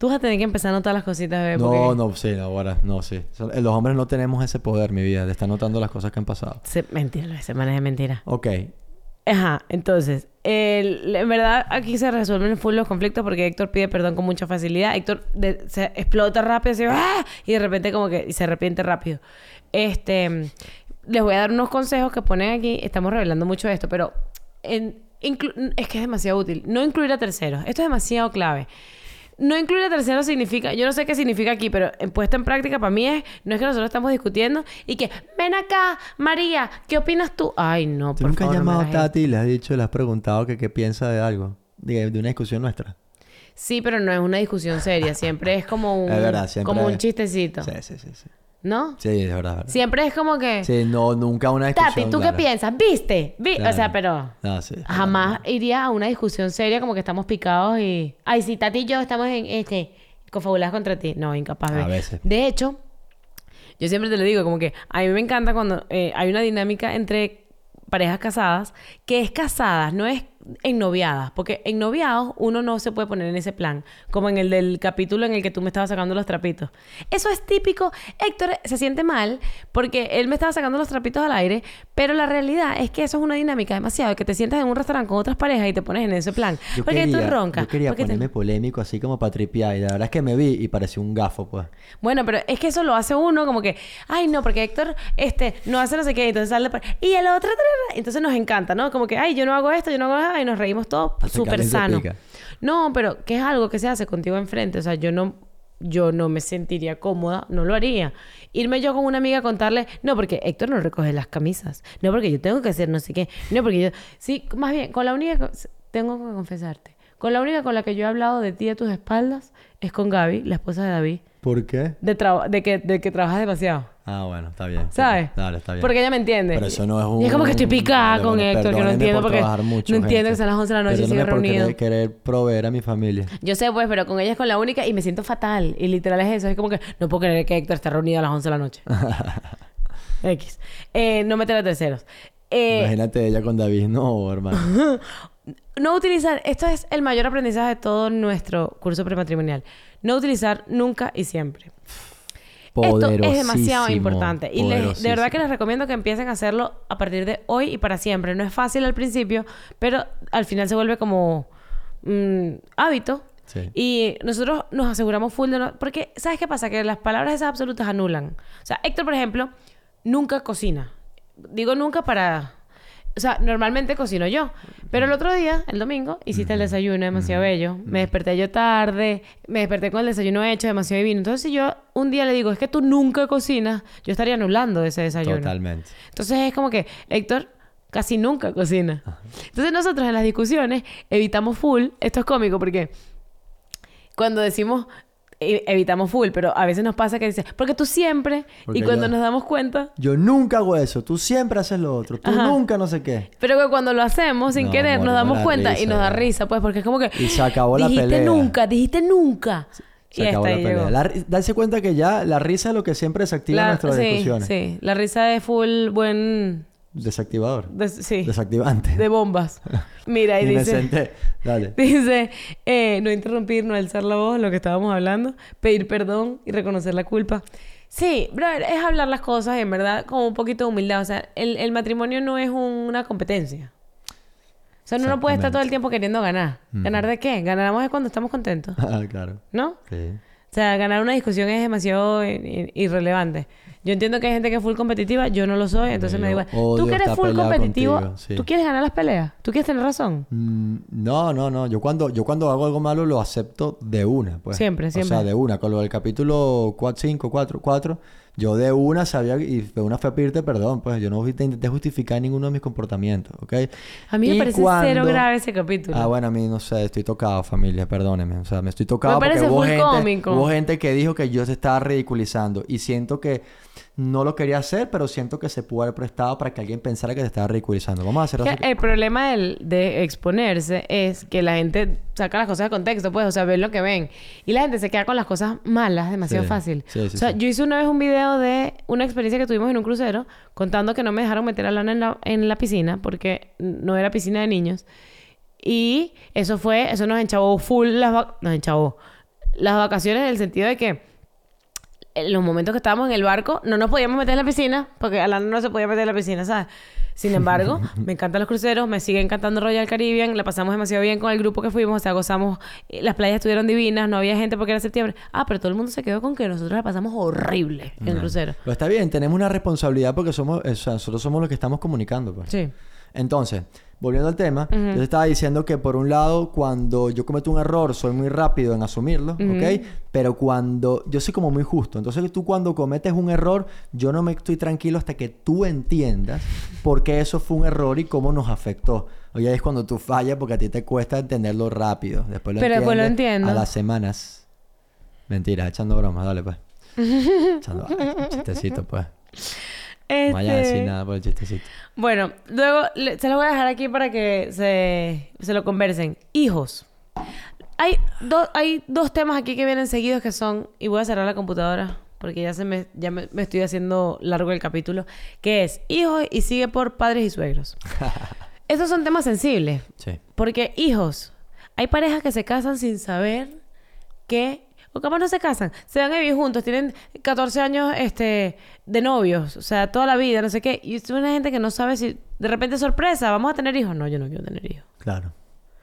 [SPEAKER 1] Tú vas a tener que empezar a notar las cositas, bebé.
[SPEAKER 2] No,
[SPEAKER 1] porque
[SPEAKER 2] no, sí, no, ahora, no, sí. So- Los hombres no tenemos ese poder, mi vida, de estar notando las cosas que han pasado.
[SPEAKER 1] Se- mentira, lo semanas es mentira.
[SPEAKER 2] Ok.
[SPEAKER 1] Ajá, entonces, el- en verdad aquí se resuelven full los conflictos porque Héctor pide perdón con mucha facilidad. Héctor de- se explota rápido, así, ¡ah! y de repente como que y se arrepiente rápido. Este, les voy a dar unos consejos que ponen aquí. Estamos revelando mucho de esto, pero en- inclu- es que es demasiado útil. No incluir a terceros. Esto es demasiado clave. No incluir a terceros significa, yo no sé qué significa aquí, pero en puesta en práctica para mí es, no es que nosotros estamos discutiendo y que, ven acá, María, ¿qué opinas tú? Ay, no,
[SPEAKER 2] ¿Tú
[SPEAKER 1] por
[SPEAKER 2] nunca has
[SPEAKER 1] no
[SPEAKER 2] llamado a. Tati y le has dicho, le has preguntado que qué piensa de algo? De, de una discusión nuestra.
[SPEAKER 1] Sí, pero no es una discusión seria. Siempre es como un,
[SPEAKER 2] Es verdad, siempre
[SPEAKER 1] como un chistecito.
[SPEAKER 2] Sí, sí, sí. Sí,
[SPEAKER 1] ¿No?
[SPEAKER 2] sí es verdad, es verdad.
[SPEAKER 1] Siempre es como que...
[SPEAKER 2] Sí, no, nunca una discusión.
[SPEAKER 1] Tati, ¿tú qué piensas? ¿Viste? Vi- O sea, pero...
[SPEAKER 2] No, sí.
[SPEAKER 1] Jamás iría a una discusión seria como que estamos picados y... Ay, si Tati y yo estamos en este... Confabuladas contra ti. No, incapaz.
[SPEAKER 2] A veces.
[SPEAKER 1] De hecho, yo siempre te lo digo, como que a mí me encanta cuando eh, hay una dinámica entre parejas casadas que es casadas, no es ennoviadas, porque en noviados uno no se puede poner en ese plan, como en el del capítulo en el que tú me estabas sacando los trapitos. Eso es típico. Héctor se siente mal porque él me estaba sacando los trapitos al aire, pero la realidad es que eso es una dinámica demasiado, que te sientas en un restaurante con otras parejas y te pones en ese plan.
[SPEAKER 2] Yo
[SPEAKER 1] porque
[SPEAKER 2] quería,
[SPEAKER 1] tú roncas.
[SPEAKER 2] yo quería
[SPEAKER 1] te-
[SPEAKER 2] ponerme polémico así como para tripear. Y la verdad es que me vi y pareció un gafo, pues.
[SPEAKER 1] Bueno, pero es que eso lo hace uno como que, ay, no, porque Héctor este, no hace no sé qué, entonces sale Y el otro, entonces nos encanta, ¿no? Como que, ay, yo no hago esto, yo no hago y nos reímos todos súper sano. No, pero que es algo que se hace contigo enfrente, o sea, yo no, yo no me sentiría cómoda, no lo haría. Irme yo con una amiga a contarle, no, porque Héctor no recoge las camisas, no, porque yo tengo que hacer no sé qué, no, porque yo, sí, más bien, con la única, tengo que confesarte, con la única con la que yo he hablado de ti a tus espaldas es con Gaby, la esposa de David.
[SPEAKER 2] ¿Por qué?
[SPEAKER 1] De, de, que, de que trabajas demasiado.
[SPEAKER 2] Ah, bueno, está bien.
[SPEAKER 1] ¿Sabes?
[SPEAKER 2] Dale, está bien.
[SPEAKER 1] Porque ella me entiende.
[SPEAKER 2] Pero eso no es un...
[SPEAKER 1] Y es como que estoy picada con
[SPEAKER 2] bueno,
[SPEAKER 1] Héctor, que no entiendo
[SPEAKER 2] por
[SPEAKER 1] porque...
[SPEAKER 2] mucho,
[SPEAKER 1] no entiendo
[SPEAKER 2] gente.
[SPEAKER 1] que son las 11 de la noche y
[SPEAKER 2] por
[SPEAKER 1] reunido.
[SPEAKER 2] querer, querer proveer a mi familia.
[SPEAKER 1] Yo sé, pues, pero con ella es con la única y me siento fatal. Y literal es eso. Es como que no puedo creer que Héctor esté reunido a las 11 de la noche. X. Eh, no meter a terceros. Eh,
[SPEAKER 2] Imagínate ella con David. No, hermano.
[SPEAKER 1] no utilizar... Esto es el mayor aprendizaje de todo nuestro curso prematrimonial. No utilizar nunca y siempre. Esto es demasiado importante. Y les- de verdad que les recomiendo que empiecen a hacerlo a partir de hoy y para siempre. No es fácil al principio, pero al final se vuelve como mm, hábito.
[SPEAKER 2] Sí.
[SPEAKER 1] Y nosotros nos aseguramos full de no... Porque, ¿sabes qué pasa? Que las palabras esas absolutas anulan. O sea, Héctor, por ejemplo, nunca cocina. Digo nunca para... O sea, normalmente cocino yo. Pero el otro día, el domingo, hiciste el desayuno demasiado bello. Me desperté yo tarde. Me desperté con el desayuno hecho demasiado divino. Entonces, si yo un día le digo, es que tú nunca cocinas, yo estaría anulando ese desayuno.
[SPEAKER 2] Totalmente.
[SPEAKER 1] Entonces es como que Héctor casi nunca cocina. Entonces nosotros en las discusiones evitamos full. Esto es cómico porque cuando decimos evitamos full, pero a veces nos pasa que dices, porque tú siempre,
[SPEAKER 2] Porque
[SPEAKER 1] y cuando
[SPEAKER 2] yo-
[SPEAKER 1] nos damos cuenta,
[SPEAKER 2] Yo nunca hago eso. Tú siempre haces lo otro. Tú
[SPEAKER 1] Ajá.
[SPEAKER 2] nunca no sé qué.
[SPEAKER 1] pero que cuando lo hacemos sin
[SPEAKER 2] No,
[SPEAKER 1] querer nos damos cuenta y nos da risa, pues, porque es como que
[SPEAKER 2] Y se acabó la
[SPEAKER 1] dijiste
[SPEAKER 2] pelea.
[SPEAKER 1] nunca, dijiste nunca.
[SPEAKER 2] Se
[SPEAKER 1] y
[SPEAKER 2] acabó la pelea. La darse cuenta que ya la risa es lo que siempre desactiva
[SPEAKER 1] La-
[SPEAKER 2] nuestras
[SPEAKER 1] sí,
[SPEAKER 2] discusiones.
[SPEAKER 1] sí, la risa es full buen,
[SPEAKER 2] Desactivador.
[SPEAKER 1] de- sí,
[SPEAKER 2] Desactivante.
[SPEAKER 1] de bombas. Mira, y dice...
[SPEAKER 2] senté. Dale.
[SPEAKER 1] Dice, eh, no interrumpir, no alzar la voz, lo que estábamos hablando, pedir perdón y reconocer la culpa. Sí, brother, es hablar las cosas en verdad con un poquito de humildad. O sea, el, el matrimonio no es una competencia. O sea, uno no puede estar todo el tiempo queriendo ganar. ¿Ganar de qué? Ganamos es cuando estamos contentos,
[SPEAKER 2] Ah, claro.
[SPEAKER 1] ¿no?
[SPEAKER 2] Sí.
[SPEAKER 1] O sea, ganar una discusión es demasiado irrelevante. Yo entiendo que hay gente que es full competitiva, yo no lo soy, entonces me da
[SPEAKER 2] Yo
[SPEAKER 1] igual. Tú que eres full competitivo,
[SPEAKER 2] contigo, sí.
[SPEAKER 1] tú quieres ganar las peleas, tú quieres tener razón.
[SPEAKER 2] Mm, No, no, no. Yo cuando, yo cuando hago algo malo lo acepto de una, pues.
[SPEAKER 1] Siempre,
[SPEAKER 2] O
[SPEAKER 1] siempre.
[SPEAKER 2] sea, de una. Con lo del capítulo 4, 5, 4, 4, yo de una sabía y de una fue a pedirte perdón, pues. Yo no te intenté justificar ninguno de mis comportamientos, ¿ok?
[SPEAKER 1] A mí me
[SPEAKER 2] Y
[SPEAKER 1] parece
[SPEAKER 2] cuando-
[SPEAKER 1] cero grave ese capítulo.
[SPEAKER 2] Ah, bueno, a mí no sé, estoy tocado, familia, perdónenme. O sea, me estoy tocado
[SPEAKER 1] Me
[SPEAKER 2] porque hubo gente,
[SPEAKER 1] cómico.
[SPEAKER 2] hubo gente que dijo que yo se estaba ridiculizando. Y siento que no lo quería hacer, pero siento que se pudo haber prestado para que alguien pensara que se estaba ridiculizando. Vamos a hacer
[SPEAKER 1] Que
[SPEAKER 2] así.
[SPEAKER 1] el problema del- de exponerse es que la gente saca las cosas de contexto, pues, o sea, ven lo que ven. Y la gente se queda con las cosas malas demasiado
[SPEAKER 2] Sí,
[SPEAKER 1] fácil.
[SPEAKER 2] sí, sí,
[SPEAKER 1] o sea, yo hice una vez un video de una experiencia que tuvimos en un crucero contando que no me dejaron meter a Lana en la, en la piscina porque no era piscina de niños. Y eso fue, eso nos enchabó full las nos enchabó las vacaciones en el sentido de que en los momentos que estábamos en el barco no nos podíamos meter en la piscina porque Alana no se podía meter en la piscina, ¿sabes? Sin embargo, me encantan los cruceros, me sigue encantando Royal Caribbean, la pasamos demasiado bien con el grupo que fuimos, o sea, gozamos, eh, las playas estuvieron divinas, no había gente porque era septiembre. Ah, pero todo el mundo se quedó con que nosotros la pasamos horrible en el crucero.
[SPEAKER 2] Pero está bien, tenemos una responsabilidad porque somos, o sea, nosotros somos los que estamos comunicando, pues.
[SPEAKER 1] Sí.
[SPEAKER 2] Entonces, volviendo al tema, yo te estaba diciendo que por un lado, cuando yo cometo un error, soy muy rápido en asumirlo, ¿ok? Pero cuando yo soy como muy justo. Entonces, tú cuando cometes un error, yo no me estoy tranquilo hasta que tú entiendas por qué eso fue un error y cómo nos afectó. Oye, es cuando tú fallas porque a ti te cuesta entenderlo rápido. Después lo
[SPEAKER 1] Pero después lo entiendo.
[SPEAKER 2] A las semanas. Mentira, echando bromas, dale pues. echando ay, chistecito, pues. No vayas a decir
[SPEAKER 1] Este,
[SPEAKER 2] nada por el chistecito.
[SPEAKER 1] Bueno, luego le- se los voy a dejar aquí para que se, se lo conversen. Hijos. Hay, do- hay dos temas aquí que vienen seguidos que son, y voy a cerrar la computadora porque ya se me, ya me, me estoy haciendo largo el capítulo, que es hijos y sigue por padres y suegros. Estos son temas sensibles,
[SPEAKER 2] Sí.
[SPEAKER 1] porque hijos, hay parejas que se casan sin saber que, o capaz no se casan, se van a vivir juntos, tienen 14 años este, de novios, o sea, toda la vida, no sé qué, y es una gente que no sabe si de repente sorpresa, vamos a tener hijos. No, yo no quiero tener hijos.
[SPEAKER 2] Claro.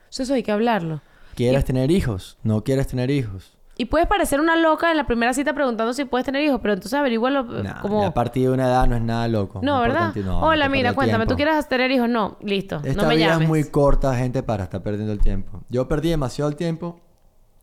[SPEAKER 1] Eso, eso hay que hablarlo.
[SPEAKER 2] ¿Quieres tener hijos? ¿No quieres tener hijos?
[SPEAKER 1] Y puedes parecer una loca en la primera cita preguntando si puedes tener hijos, pero entonces averigualo
[SPEAKER 2] Nah,
[SPEAKER 1] como...
[SPEAKER 2] a partir de una edad no es nada loco.
[SPEAKER 1] No, ¿verdad?
[SPEAKER 2] no,
[SPEAKER 1] Hola,
[SPEAKER 2] no
[SPEAKER 1] mira, cuéntame, ¿tú quieres tener hijos? No, listo,
[SPEAKER 2] Esta
[SPEAKER 1] no me
[SPEAKER 2] vida
[SPEAKER 1] llames.
[SPEAKER 2] es muy corta, gente, para estar perdiendo el tiempo. Yo perdí demasiado el tiempo.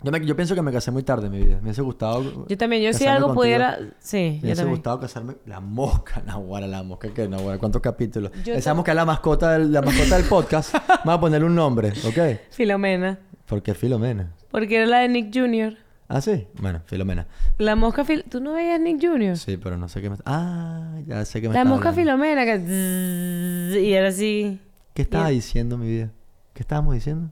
[SPEAKER 2] Yo, me- yo pienso que me casé muy tarde en mi vida. Me hubiese gustado...
[SPEAKER 1] Yo también, yo si algo
[SPEAKER 2] contigo.
[SPEAKER 1] pudiera... Sí,
[SPEAKER 2] Me
[SPEAKER 1] yo
[SPEAKER 2] hubiese
[SPEAKER 1] también.
[SPEAKER 2] gustado casarme... La mosca, Nahuara, la mosca. ¿Qué? Nahuara, ¿cuántos capítulos?
[SPEAKER 1] Yo
[SPEAKER 2] Esa mosca es la mascota del, la mascota del podcast. Vamos a ponerle un nombre, ¿ok?
[SPEAKER 1] Filomena.
[SPEAKER 2] ¿Por qué Filomena?
[SPEAKER 1] Porque era la de Nick Jr.
[SPEAKER 2] ¿Ah, sí? Bueno, Filomena.
[SPEAKER 1] La mosca Fil... ¿Tú no veías Nick Jr.?
[SPEAKER 2] Sí, pero no sé qué me... Ah, ya sé que me
[SPEAKER 1] La mosca
[SPEAKER 2] hablando.
[SPEAKER 1] Filomena que... Y era así...
[SPEAKER 2] ¿Qué estaba
[SPEAKER 1] Y-
[SPEAKER 2] diciendo mi vida? ¿Qué estábamos diciendo?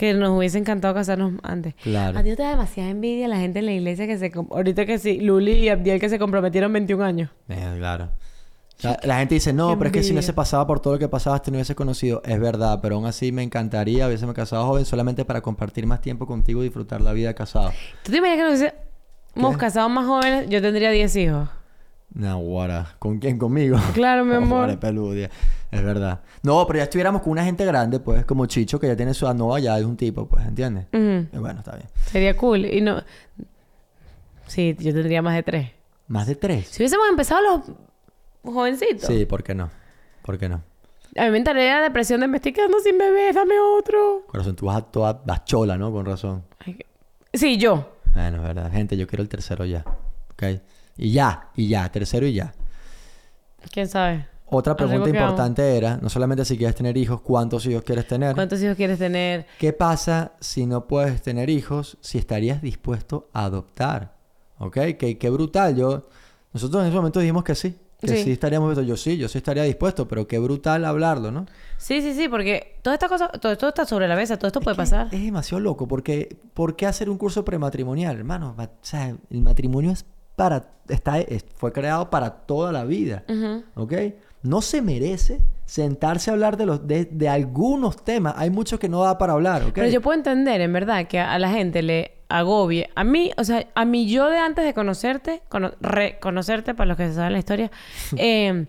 [SPEAKER 1] Que nos hubiese encantado casarnos antes.
[SPEAKER 2] Claro.
[SPEAKER 1] A ti te da demasiada envidia la gente en la iglesia que se... Ahorita que sí, Luli y Abdiel que se comprometieron 21 años.
[SPEAKER 2] Eh, claro. La, la gente dice, no, pero es que si no se pasaba por todo lo que pasaste, no hubiese conocido. Es verdad, pero aún así me encantaría hubiese me casado joven solamente para compartir más tiempo contigo y disfrutar la vida casado.
[SPEAKER 1] ¿Tú te imaginas que nos hubiésemos casado más jóvenes? Yo tendría 10 hijos.
[SPEAKER 2] Nahuara. ¿Con quién? ¿Conmigo?
[SPEAKER 1] Claro, mi amor.
[SPEAKER 2] Nahuara, peludia. Es verdad. No, pero ya estuviéramos con una gente grande, pues, como Chicho, que ya tiene su nova, ya es un tipo, pues, ¿entiendes?
[SPEAKER 1] Ujú.
[SPEAKER 2] Y bueno, está bien.
[SPEAKER 1] Sería cool. Y no... Sí, yo tendría más de 3.
[SPEAKER 2] ¿Más de tres?
[SPEAKER 1] Si hubiésemos empezado los jovencitos.
[SPEAKER 2] Sí, ¿por qué no? ¿Por qué no?
[SPEAKER 1] A mí me entraría la depresión de me estoy quedando sin bebés, dame otro.
[SPEAKER 2] Corazón, tú vas a toda vas chola, ¿no? Con razón.
[SPEAKER 1] Ay, Sí, yo.
[SPEAKER 2] Bueno, es verdad. Gente, yo quiero el tercero ya. ¿Ok? Y ya, y ya. Tercero y ya.
[SPEAKER 1] ¿Quién sabe?
[SPEAKER 2] otra pregunta
[SPEAKER 1] vamos.
[SPEAKER 2] importante era, no solamente si quieres tener hijos, cuántos hijos quieres tener.
[SPEAKER 1] ¿Cuántos hijos quieres tener?
[SPEAKER 2] ¿Qué pasa si no puedes tener hijos? Si estarías dispuesto a adoptar. ¿Ok? Que, qué brutal. Yo, nosotros en ese momento dijimos que sí. Que sí.
[SPEAKER 1] Sí.
[SPEAKER 2] estaríamos dispuestos. Yo sí, yo sí estaría dispuesto, pero qué brutal hablarlo, ¿no?
[SPEAKER 1] Sí, sí, sí, porque toda esta cosa, todo esto está sobre la mesa, todo esto
[SPEAKER 2] Es
[SPEAKER 1] puede pasar.
[SPEAKER 2] Es demasiado loco, porque ¿por qué hacer un curso prematrimonial, hermano? Ma- O sea, el matrimonio es para, está, es- fue creado para toda la vida. ¿ok? No se merece sentarse a hablar de, los, de, de algunos temas. Hay muchos que no da para hablar, ¿ok?
[SPEAKER 1] Pero yo puedo entender, en verdad, que a, la gente le agobie. A mí, o sea, a mí yo de antes de conocerte, cono- reconocerte, para los que saben la historia, eh,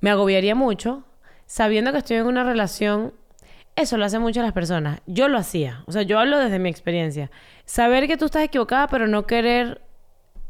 [SPEAKER 1] me agobiaría mucho sabiendo que estoy en una relación. Eso lo hacen muchas las personas. Yo lo hacía. O sea, yo hablo desde mi experiencia. Saber que tú estás equivocada, pero no querer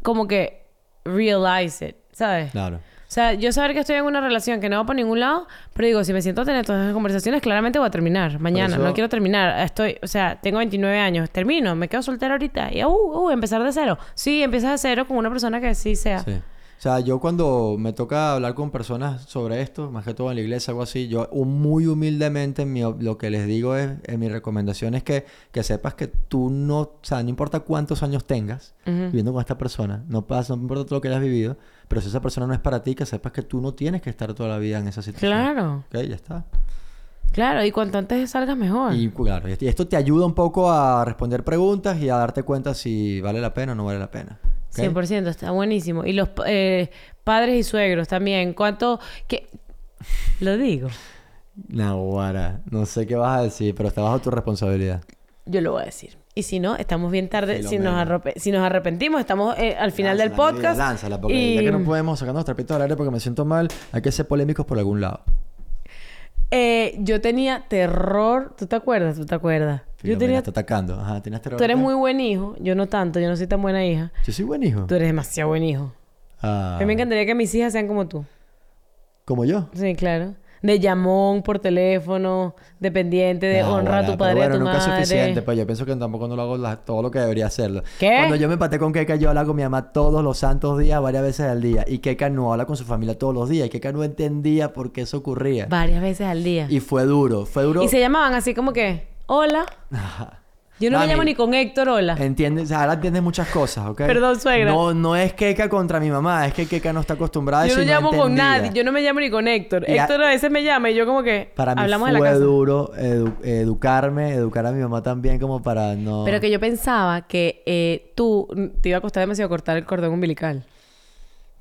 [SPEAKER 1] como que realize it, ¿sabes?
[SPEAKER 2] Claro.
[SPEAKER 1] O sea, yo saber que estoy en una relación que no va por ningún lado, pero digo, si me siento a tener todas esas conversaciones, claramente voy a terminar mañana.
[SPEAKER 2] eso-
[SPEAKER 1] No quiero terminar. Estoy, o sea, tengo 29 años, termino, me quedo soltera ahorita y, uh, uh, empezar de cero. Sí, empiezas de cero con una persona que sí sea.
[SPEAKER 2] Sí. O sea, yo cuando me toca hablar con personas sobre esto, más que todo en la iglesia, algo así, yo muy humildemente mi- lo que les digo es, en mi recomendación es que, que sepas que tú no, o sea, no importa cuántos años tengas viviendo con esta persona, no pasa, no importa todo lo que hayas vivido, pero si esa persona no es para ti, que sepas que tú no tienes que estar toda la vida en esa situación.
[SPEAKER 1] Claro,
[SPEAKER 2] Ok, ya está.
[SPEAKER 1] claro. Y cuanto antes salgas, mejor.
[SPEAKER 2] Y claro, y esto te ayuda un poco a responder preguntas y a darte cuenta si vale la pena o no vale la pena. ¿Ok?
[SPEAKER 1] 100%, está buenísimo. Y los eh, padres y suegros también. ¿Cuánto...? que Lo digo.
[SPEAKER 2] Naguara, no sé qué vas a decir, pero está bajo tu responsabilidad.
[SPEAKER 1] Yo lo voy a decir. Y si no, estamos bien tarde. Si nos, si nos arrepentimos, estamos eh, al final del
[SPEAKER 2] Lánzala, vida,
[SPEAKER 1] podcast.
[SPEAKER 2] Lánzala, porque
[SPEAKER 1] y
[SPEAKER 2] ya que no podemos sacarnos trapitos al aire porque me siento mal, hay que ser polémicos por algún lado.
[SPEAKER 1] Eh, yo tenía terror. ¿Tú te acuerdas? ¿Tú te acuerdas? Yo tenía...
[SPEAKER 2] está atacando. Ajá, tienes terror.
[SPEAKER 1] Tú eres muy buen hijo. Yo no tanto. Yo no soy tan buena hija.
[SPEAKER 2] Yo soy buen hijo.
[SPEAKER 1] Tú eres demasiado buen hijo.
[SPEAKER 2] Ah,
[SPEAKER 1] A mí me encantaría que mis hijas sean como tú.
[SPEAKER 2] Como yo.
[SPEAKER 1] Sí, claro. De llamón por teléfono, dependiente, de honra a
[SPEAKER 2] bueno,
[SPEAKER 1] tu padre
[SPEAKER 2] pero
[SPEAKER 1] a tu
[SPEAKER 2] bueno, nunca
[SPEAKER 1] madre.
[SPEAKER 2] es suficiente, pues yo pienso que tampoco no lo hago la- todo lo que debería hacerlo.
[SPEAKER 1] ¿Qué?
[SPEAKER 2] Cuando yo me empaté con Keka, yo hablaba con mi mamá todos los santos días, varias veces al día. Y Keka no habla con su familia todos los días. Y Keka no entendía por qué eso ocurría.
[SPEAKER 1] Varias veces al día.
[SPEAKER 2] Y fue duro, fue duro.
[SPEAKER 1] Y se llamaban así como que, hola. Yo no
[SPEAKER 2] Mami,
[SPEAKER 1] me llamo ni con Héctor, hola.
[SPEAKER 2] Entiendes, o sea, ahora entiendes muchas cosas, ¿ok?
[SPEAKER 1] Perdón, suegra.
[SPEAKER 2] No, no es Keka contra mi mamá, es que Keka no está acostumbrada a
[SPEAKER 1] Yo no llamo con nadie. Yo no me llamo ni con Héctor.
[SPEAKER 2] Y
[SPEAKER 1] Héctor a veces me llama y yo como que
[SPEAKER 2] Para mí
[SPEAKER 1] hablamos de la
[SPEAKER 2] fue
[SPEAKER 1] casa.
[SPEAKER 2] duro edu- educarme, educar a mi mamá también como para no...
[SPEAKER 1] Pero que yo pensaba que eh, tú te iba a costar demasiado cortar el cordón umbilical.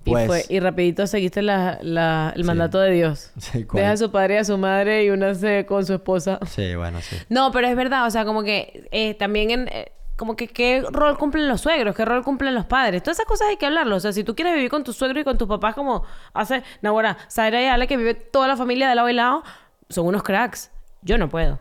[SPEAKER 2] Pues-
[SPEAKER 1] Y, fue, y rapidito seguiste la, la- el
[SPEAKER 2] Sí.
[SPEAKER 1] mandato de Dios. Deja a su padre y a su madre y únase con su esposa.
[SPEAKER 2] Sí, bueno, sí.
[SPEAKER 1] No, pero es verdad, o sea, como que eh, también en... eh, como que qué rol cumplen los suegros, qué rol cumplen los padres. Todas esas cosas hay que hablarlo. O sea, si tú quieres vivir con tus suegros y con tus papás como hace Nahuara, Zaira y Ale, que vive toda la familia de lado y lado, son unos cracks. Yo no puedo.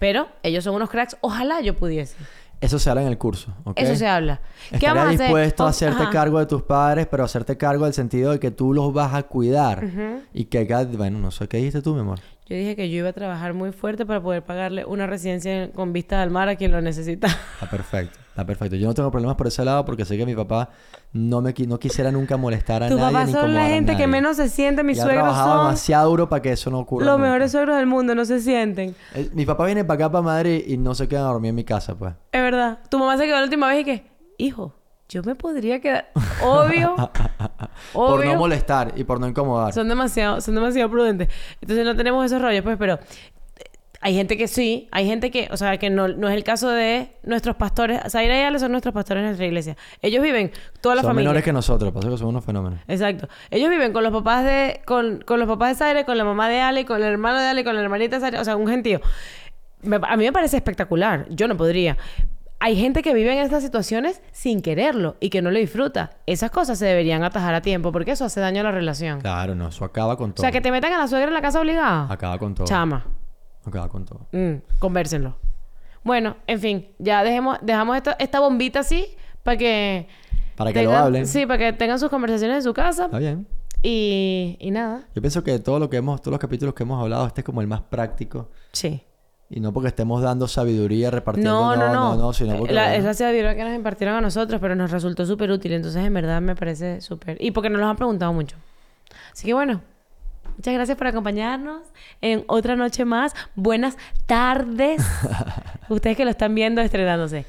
[SPEAKER 1] Pero ellos son unos cracks. Ojalá yo pudiese.
[SPEAKER 2] Eso se habla en el curso, ¿ok?
[SPEAKER 1] Eso se habla. ¿Qué
[SPEAKER 2] Estaría
[SPEAKER 1] vamos a hacer?
[SPEAKER 2] dispuesto a hacerte
[SPEAKER 1] ajá.
[SPEAKER 2] cargo de tus padres, pero hacerte cargo del sentido de que tú los vas a cuidar. Y que, bueno, no sé, ¿qué dijiste tú, mi amor?
[SPEAKER 1] Yo dije que yo iba a trabajar muy fuerte para poder pagarle una residencia con vista al mar a quien lo necesita.
[SPEAKER 2] Está perfecto, está perfecto. Yo no tengo problemas por ese lado porque sé que mi papá no me no quisiera nunca molestar a
[SPEAKER 1] Tus
[SPEAKER 2] nadie
[SPEAKER 1] papás
[SPEAKER 2] ni
[SPEAKER 1] son la gente que menos se siente. Mis
[SPEAKER 2] Y ha
[SPEAKER 1] suegros
[SPEAKER 2] trabajado
[SPEAKER 1] son
[SPEAKER 2] demasiado duro para que eso no ocurra.
[SPEAKER 1] los
[SPEAKER 2] nunca.
[SPEAKER 1] mejores suegros del mundo. No se sienten.
[SPEAKER 2] Eh, Mi papá viene para acá, para Madrid, y no se queda a dormir en mi casa, pues.
[SPEAKER 1] Es verdad. Tu mamá se quedó la última vez y que, hijo, yo me podría quedar. Obvio.
[SPEAKER 2] Por no
[SPEAKER 1] obvio.
[SPEAKER 2] molestar y por no incomodar.
[SPEAKER 1] son demasiado, son demasiado prudentes. Entonces no tenemos esos rollos, pues, pero eh, hay gente que sí, hay gente que, o sea, que no, no es el caso de nuestros pastores. Zaira y Ale son nuestros pastores en nuestra iglesia. Ellos viven toda la
[SPEAKER 2] son
[SPEAKER 1] familia.
[SPEAKER 2] menores que nosotros, pasa que son unos fenómenos.
[SPEAKER 1] Exacto. Ellos viven con los papás de, con, con los papás de Zaire, con la mamá de Ale, con el hermano de Ale, con la hermanita de Zaire, o sea, un gentío. Me- a mí me parece espectacular. Yo no podría. Hay gente que vive en estas situaciones sin quererlo y que no lo disfruta. Esas cosas se deberían atajar a tiempo porque eso hace daño a la relación.
[SPEAKER 2] Claro, no, eso acaba con
[SPEAKER 1] O
[SPEAKER 2] todo.
[SPEAKER 1] sea, que te metan a la suegra en la casa obligada.
[SPEAKER 2] Acaba con todo.
[SPEAKER 1] Chama.
[SPEAKER 2] Acaba con todo.
[SPEAKER 1] Mm, convérsenlo. Bueno, en fin, ya dejemos, dejamos esta, esta bombita así para que...
[SPEAKER 2] Para que lo hablen.
[SPEAKER 1] Sí, para que tengan sus conversaciones en su casa.
[SPEAKER 2] Está bien.
[SPEAKER 1] Y, y nada.
[SPEAKER 2] Yo pienso que todo lo que hemos, todos los capítulos que hemos hablado, este es como el más práctico.
[SPEAKER 1] Sí.
[SPEAKER 2] Y no porque estemos dando sabiduría, repartiendo.
[SPEAKER 1] No, no, no.
[SPEAKER 2] no, sino porque.
[SPEAKER 1] La-
[SPEAKER 2] bueno,
[SPEAKER 1] Es la sabiduría que nos impartieron a nosotros, pero nos resultó súper útil. Entonces, en verdad, me parece súper... Y porque nos lo han preguntado mucho. Así que bueno, Muchas gracias por acompañarnos en otra noche más. Buenas tardes. Ustedes que lo están viendo estrenándose.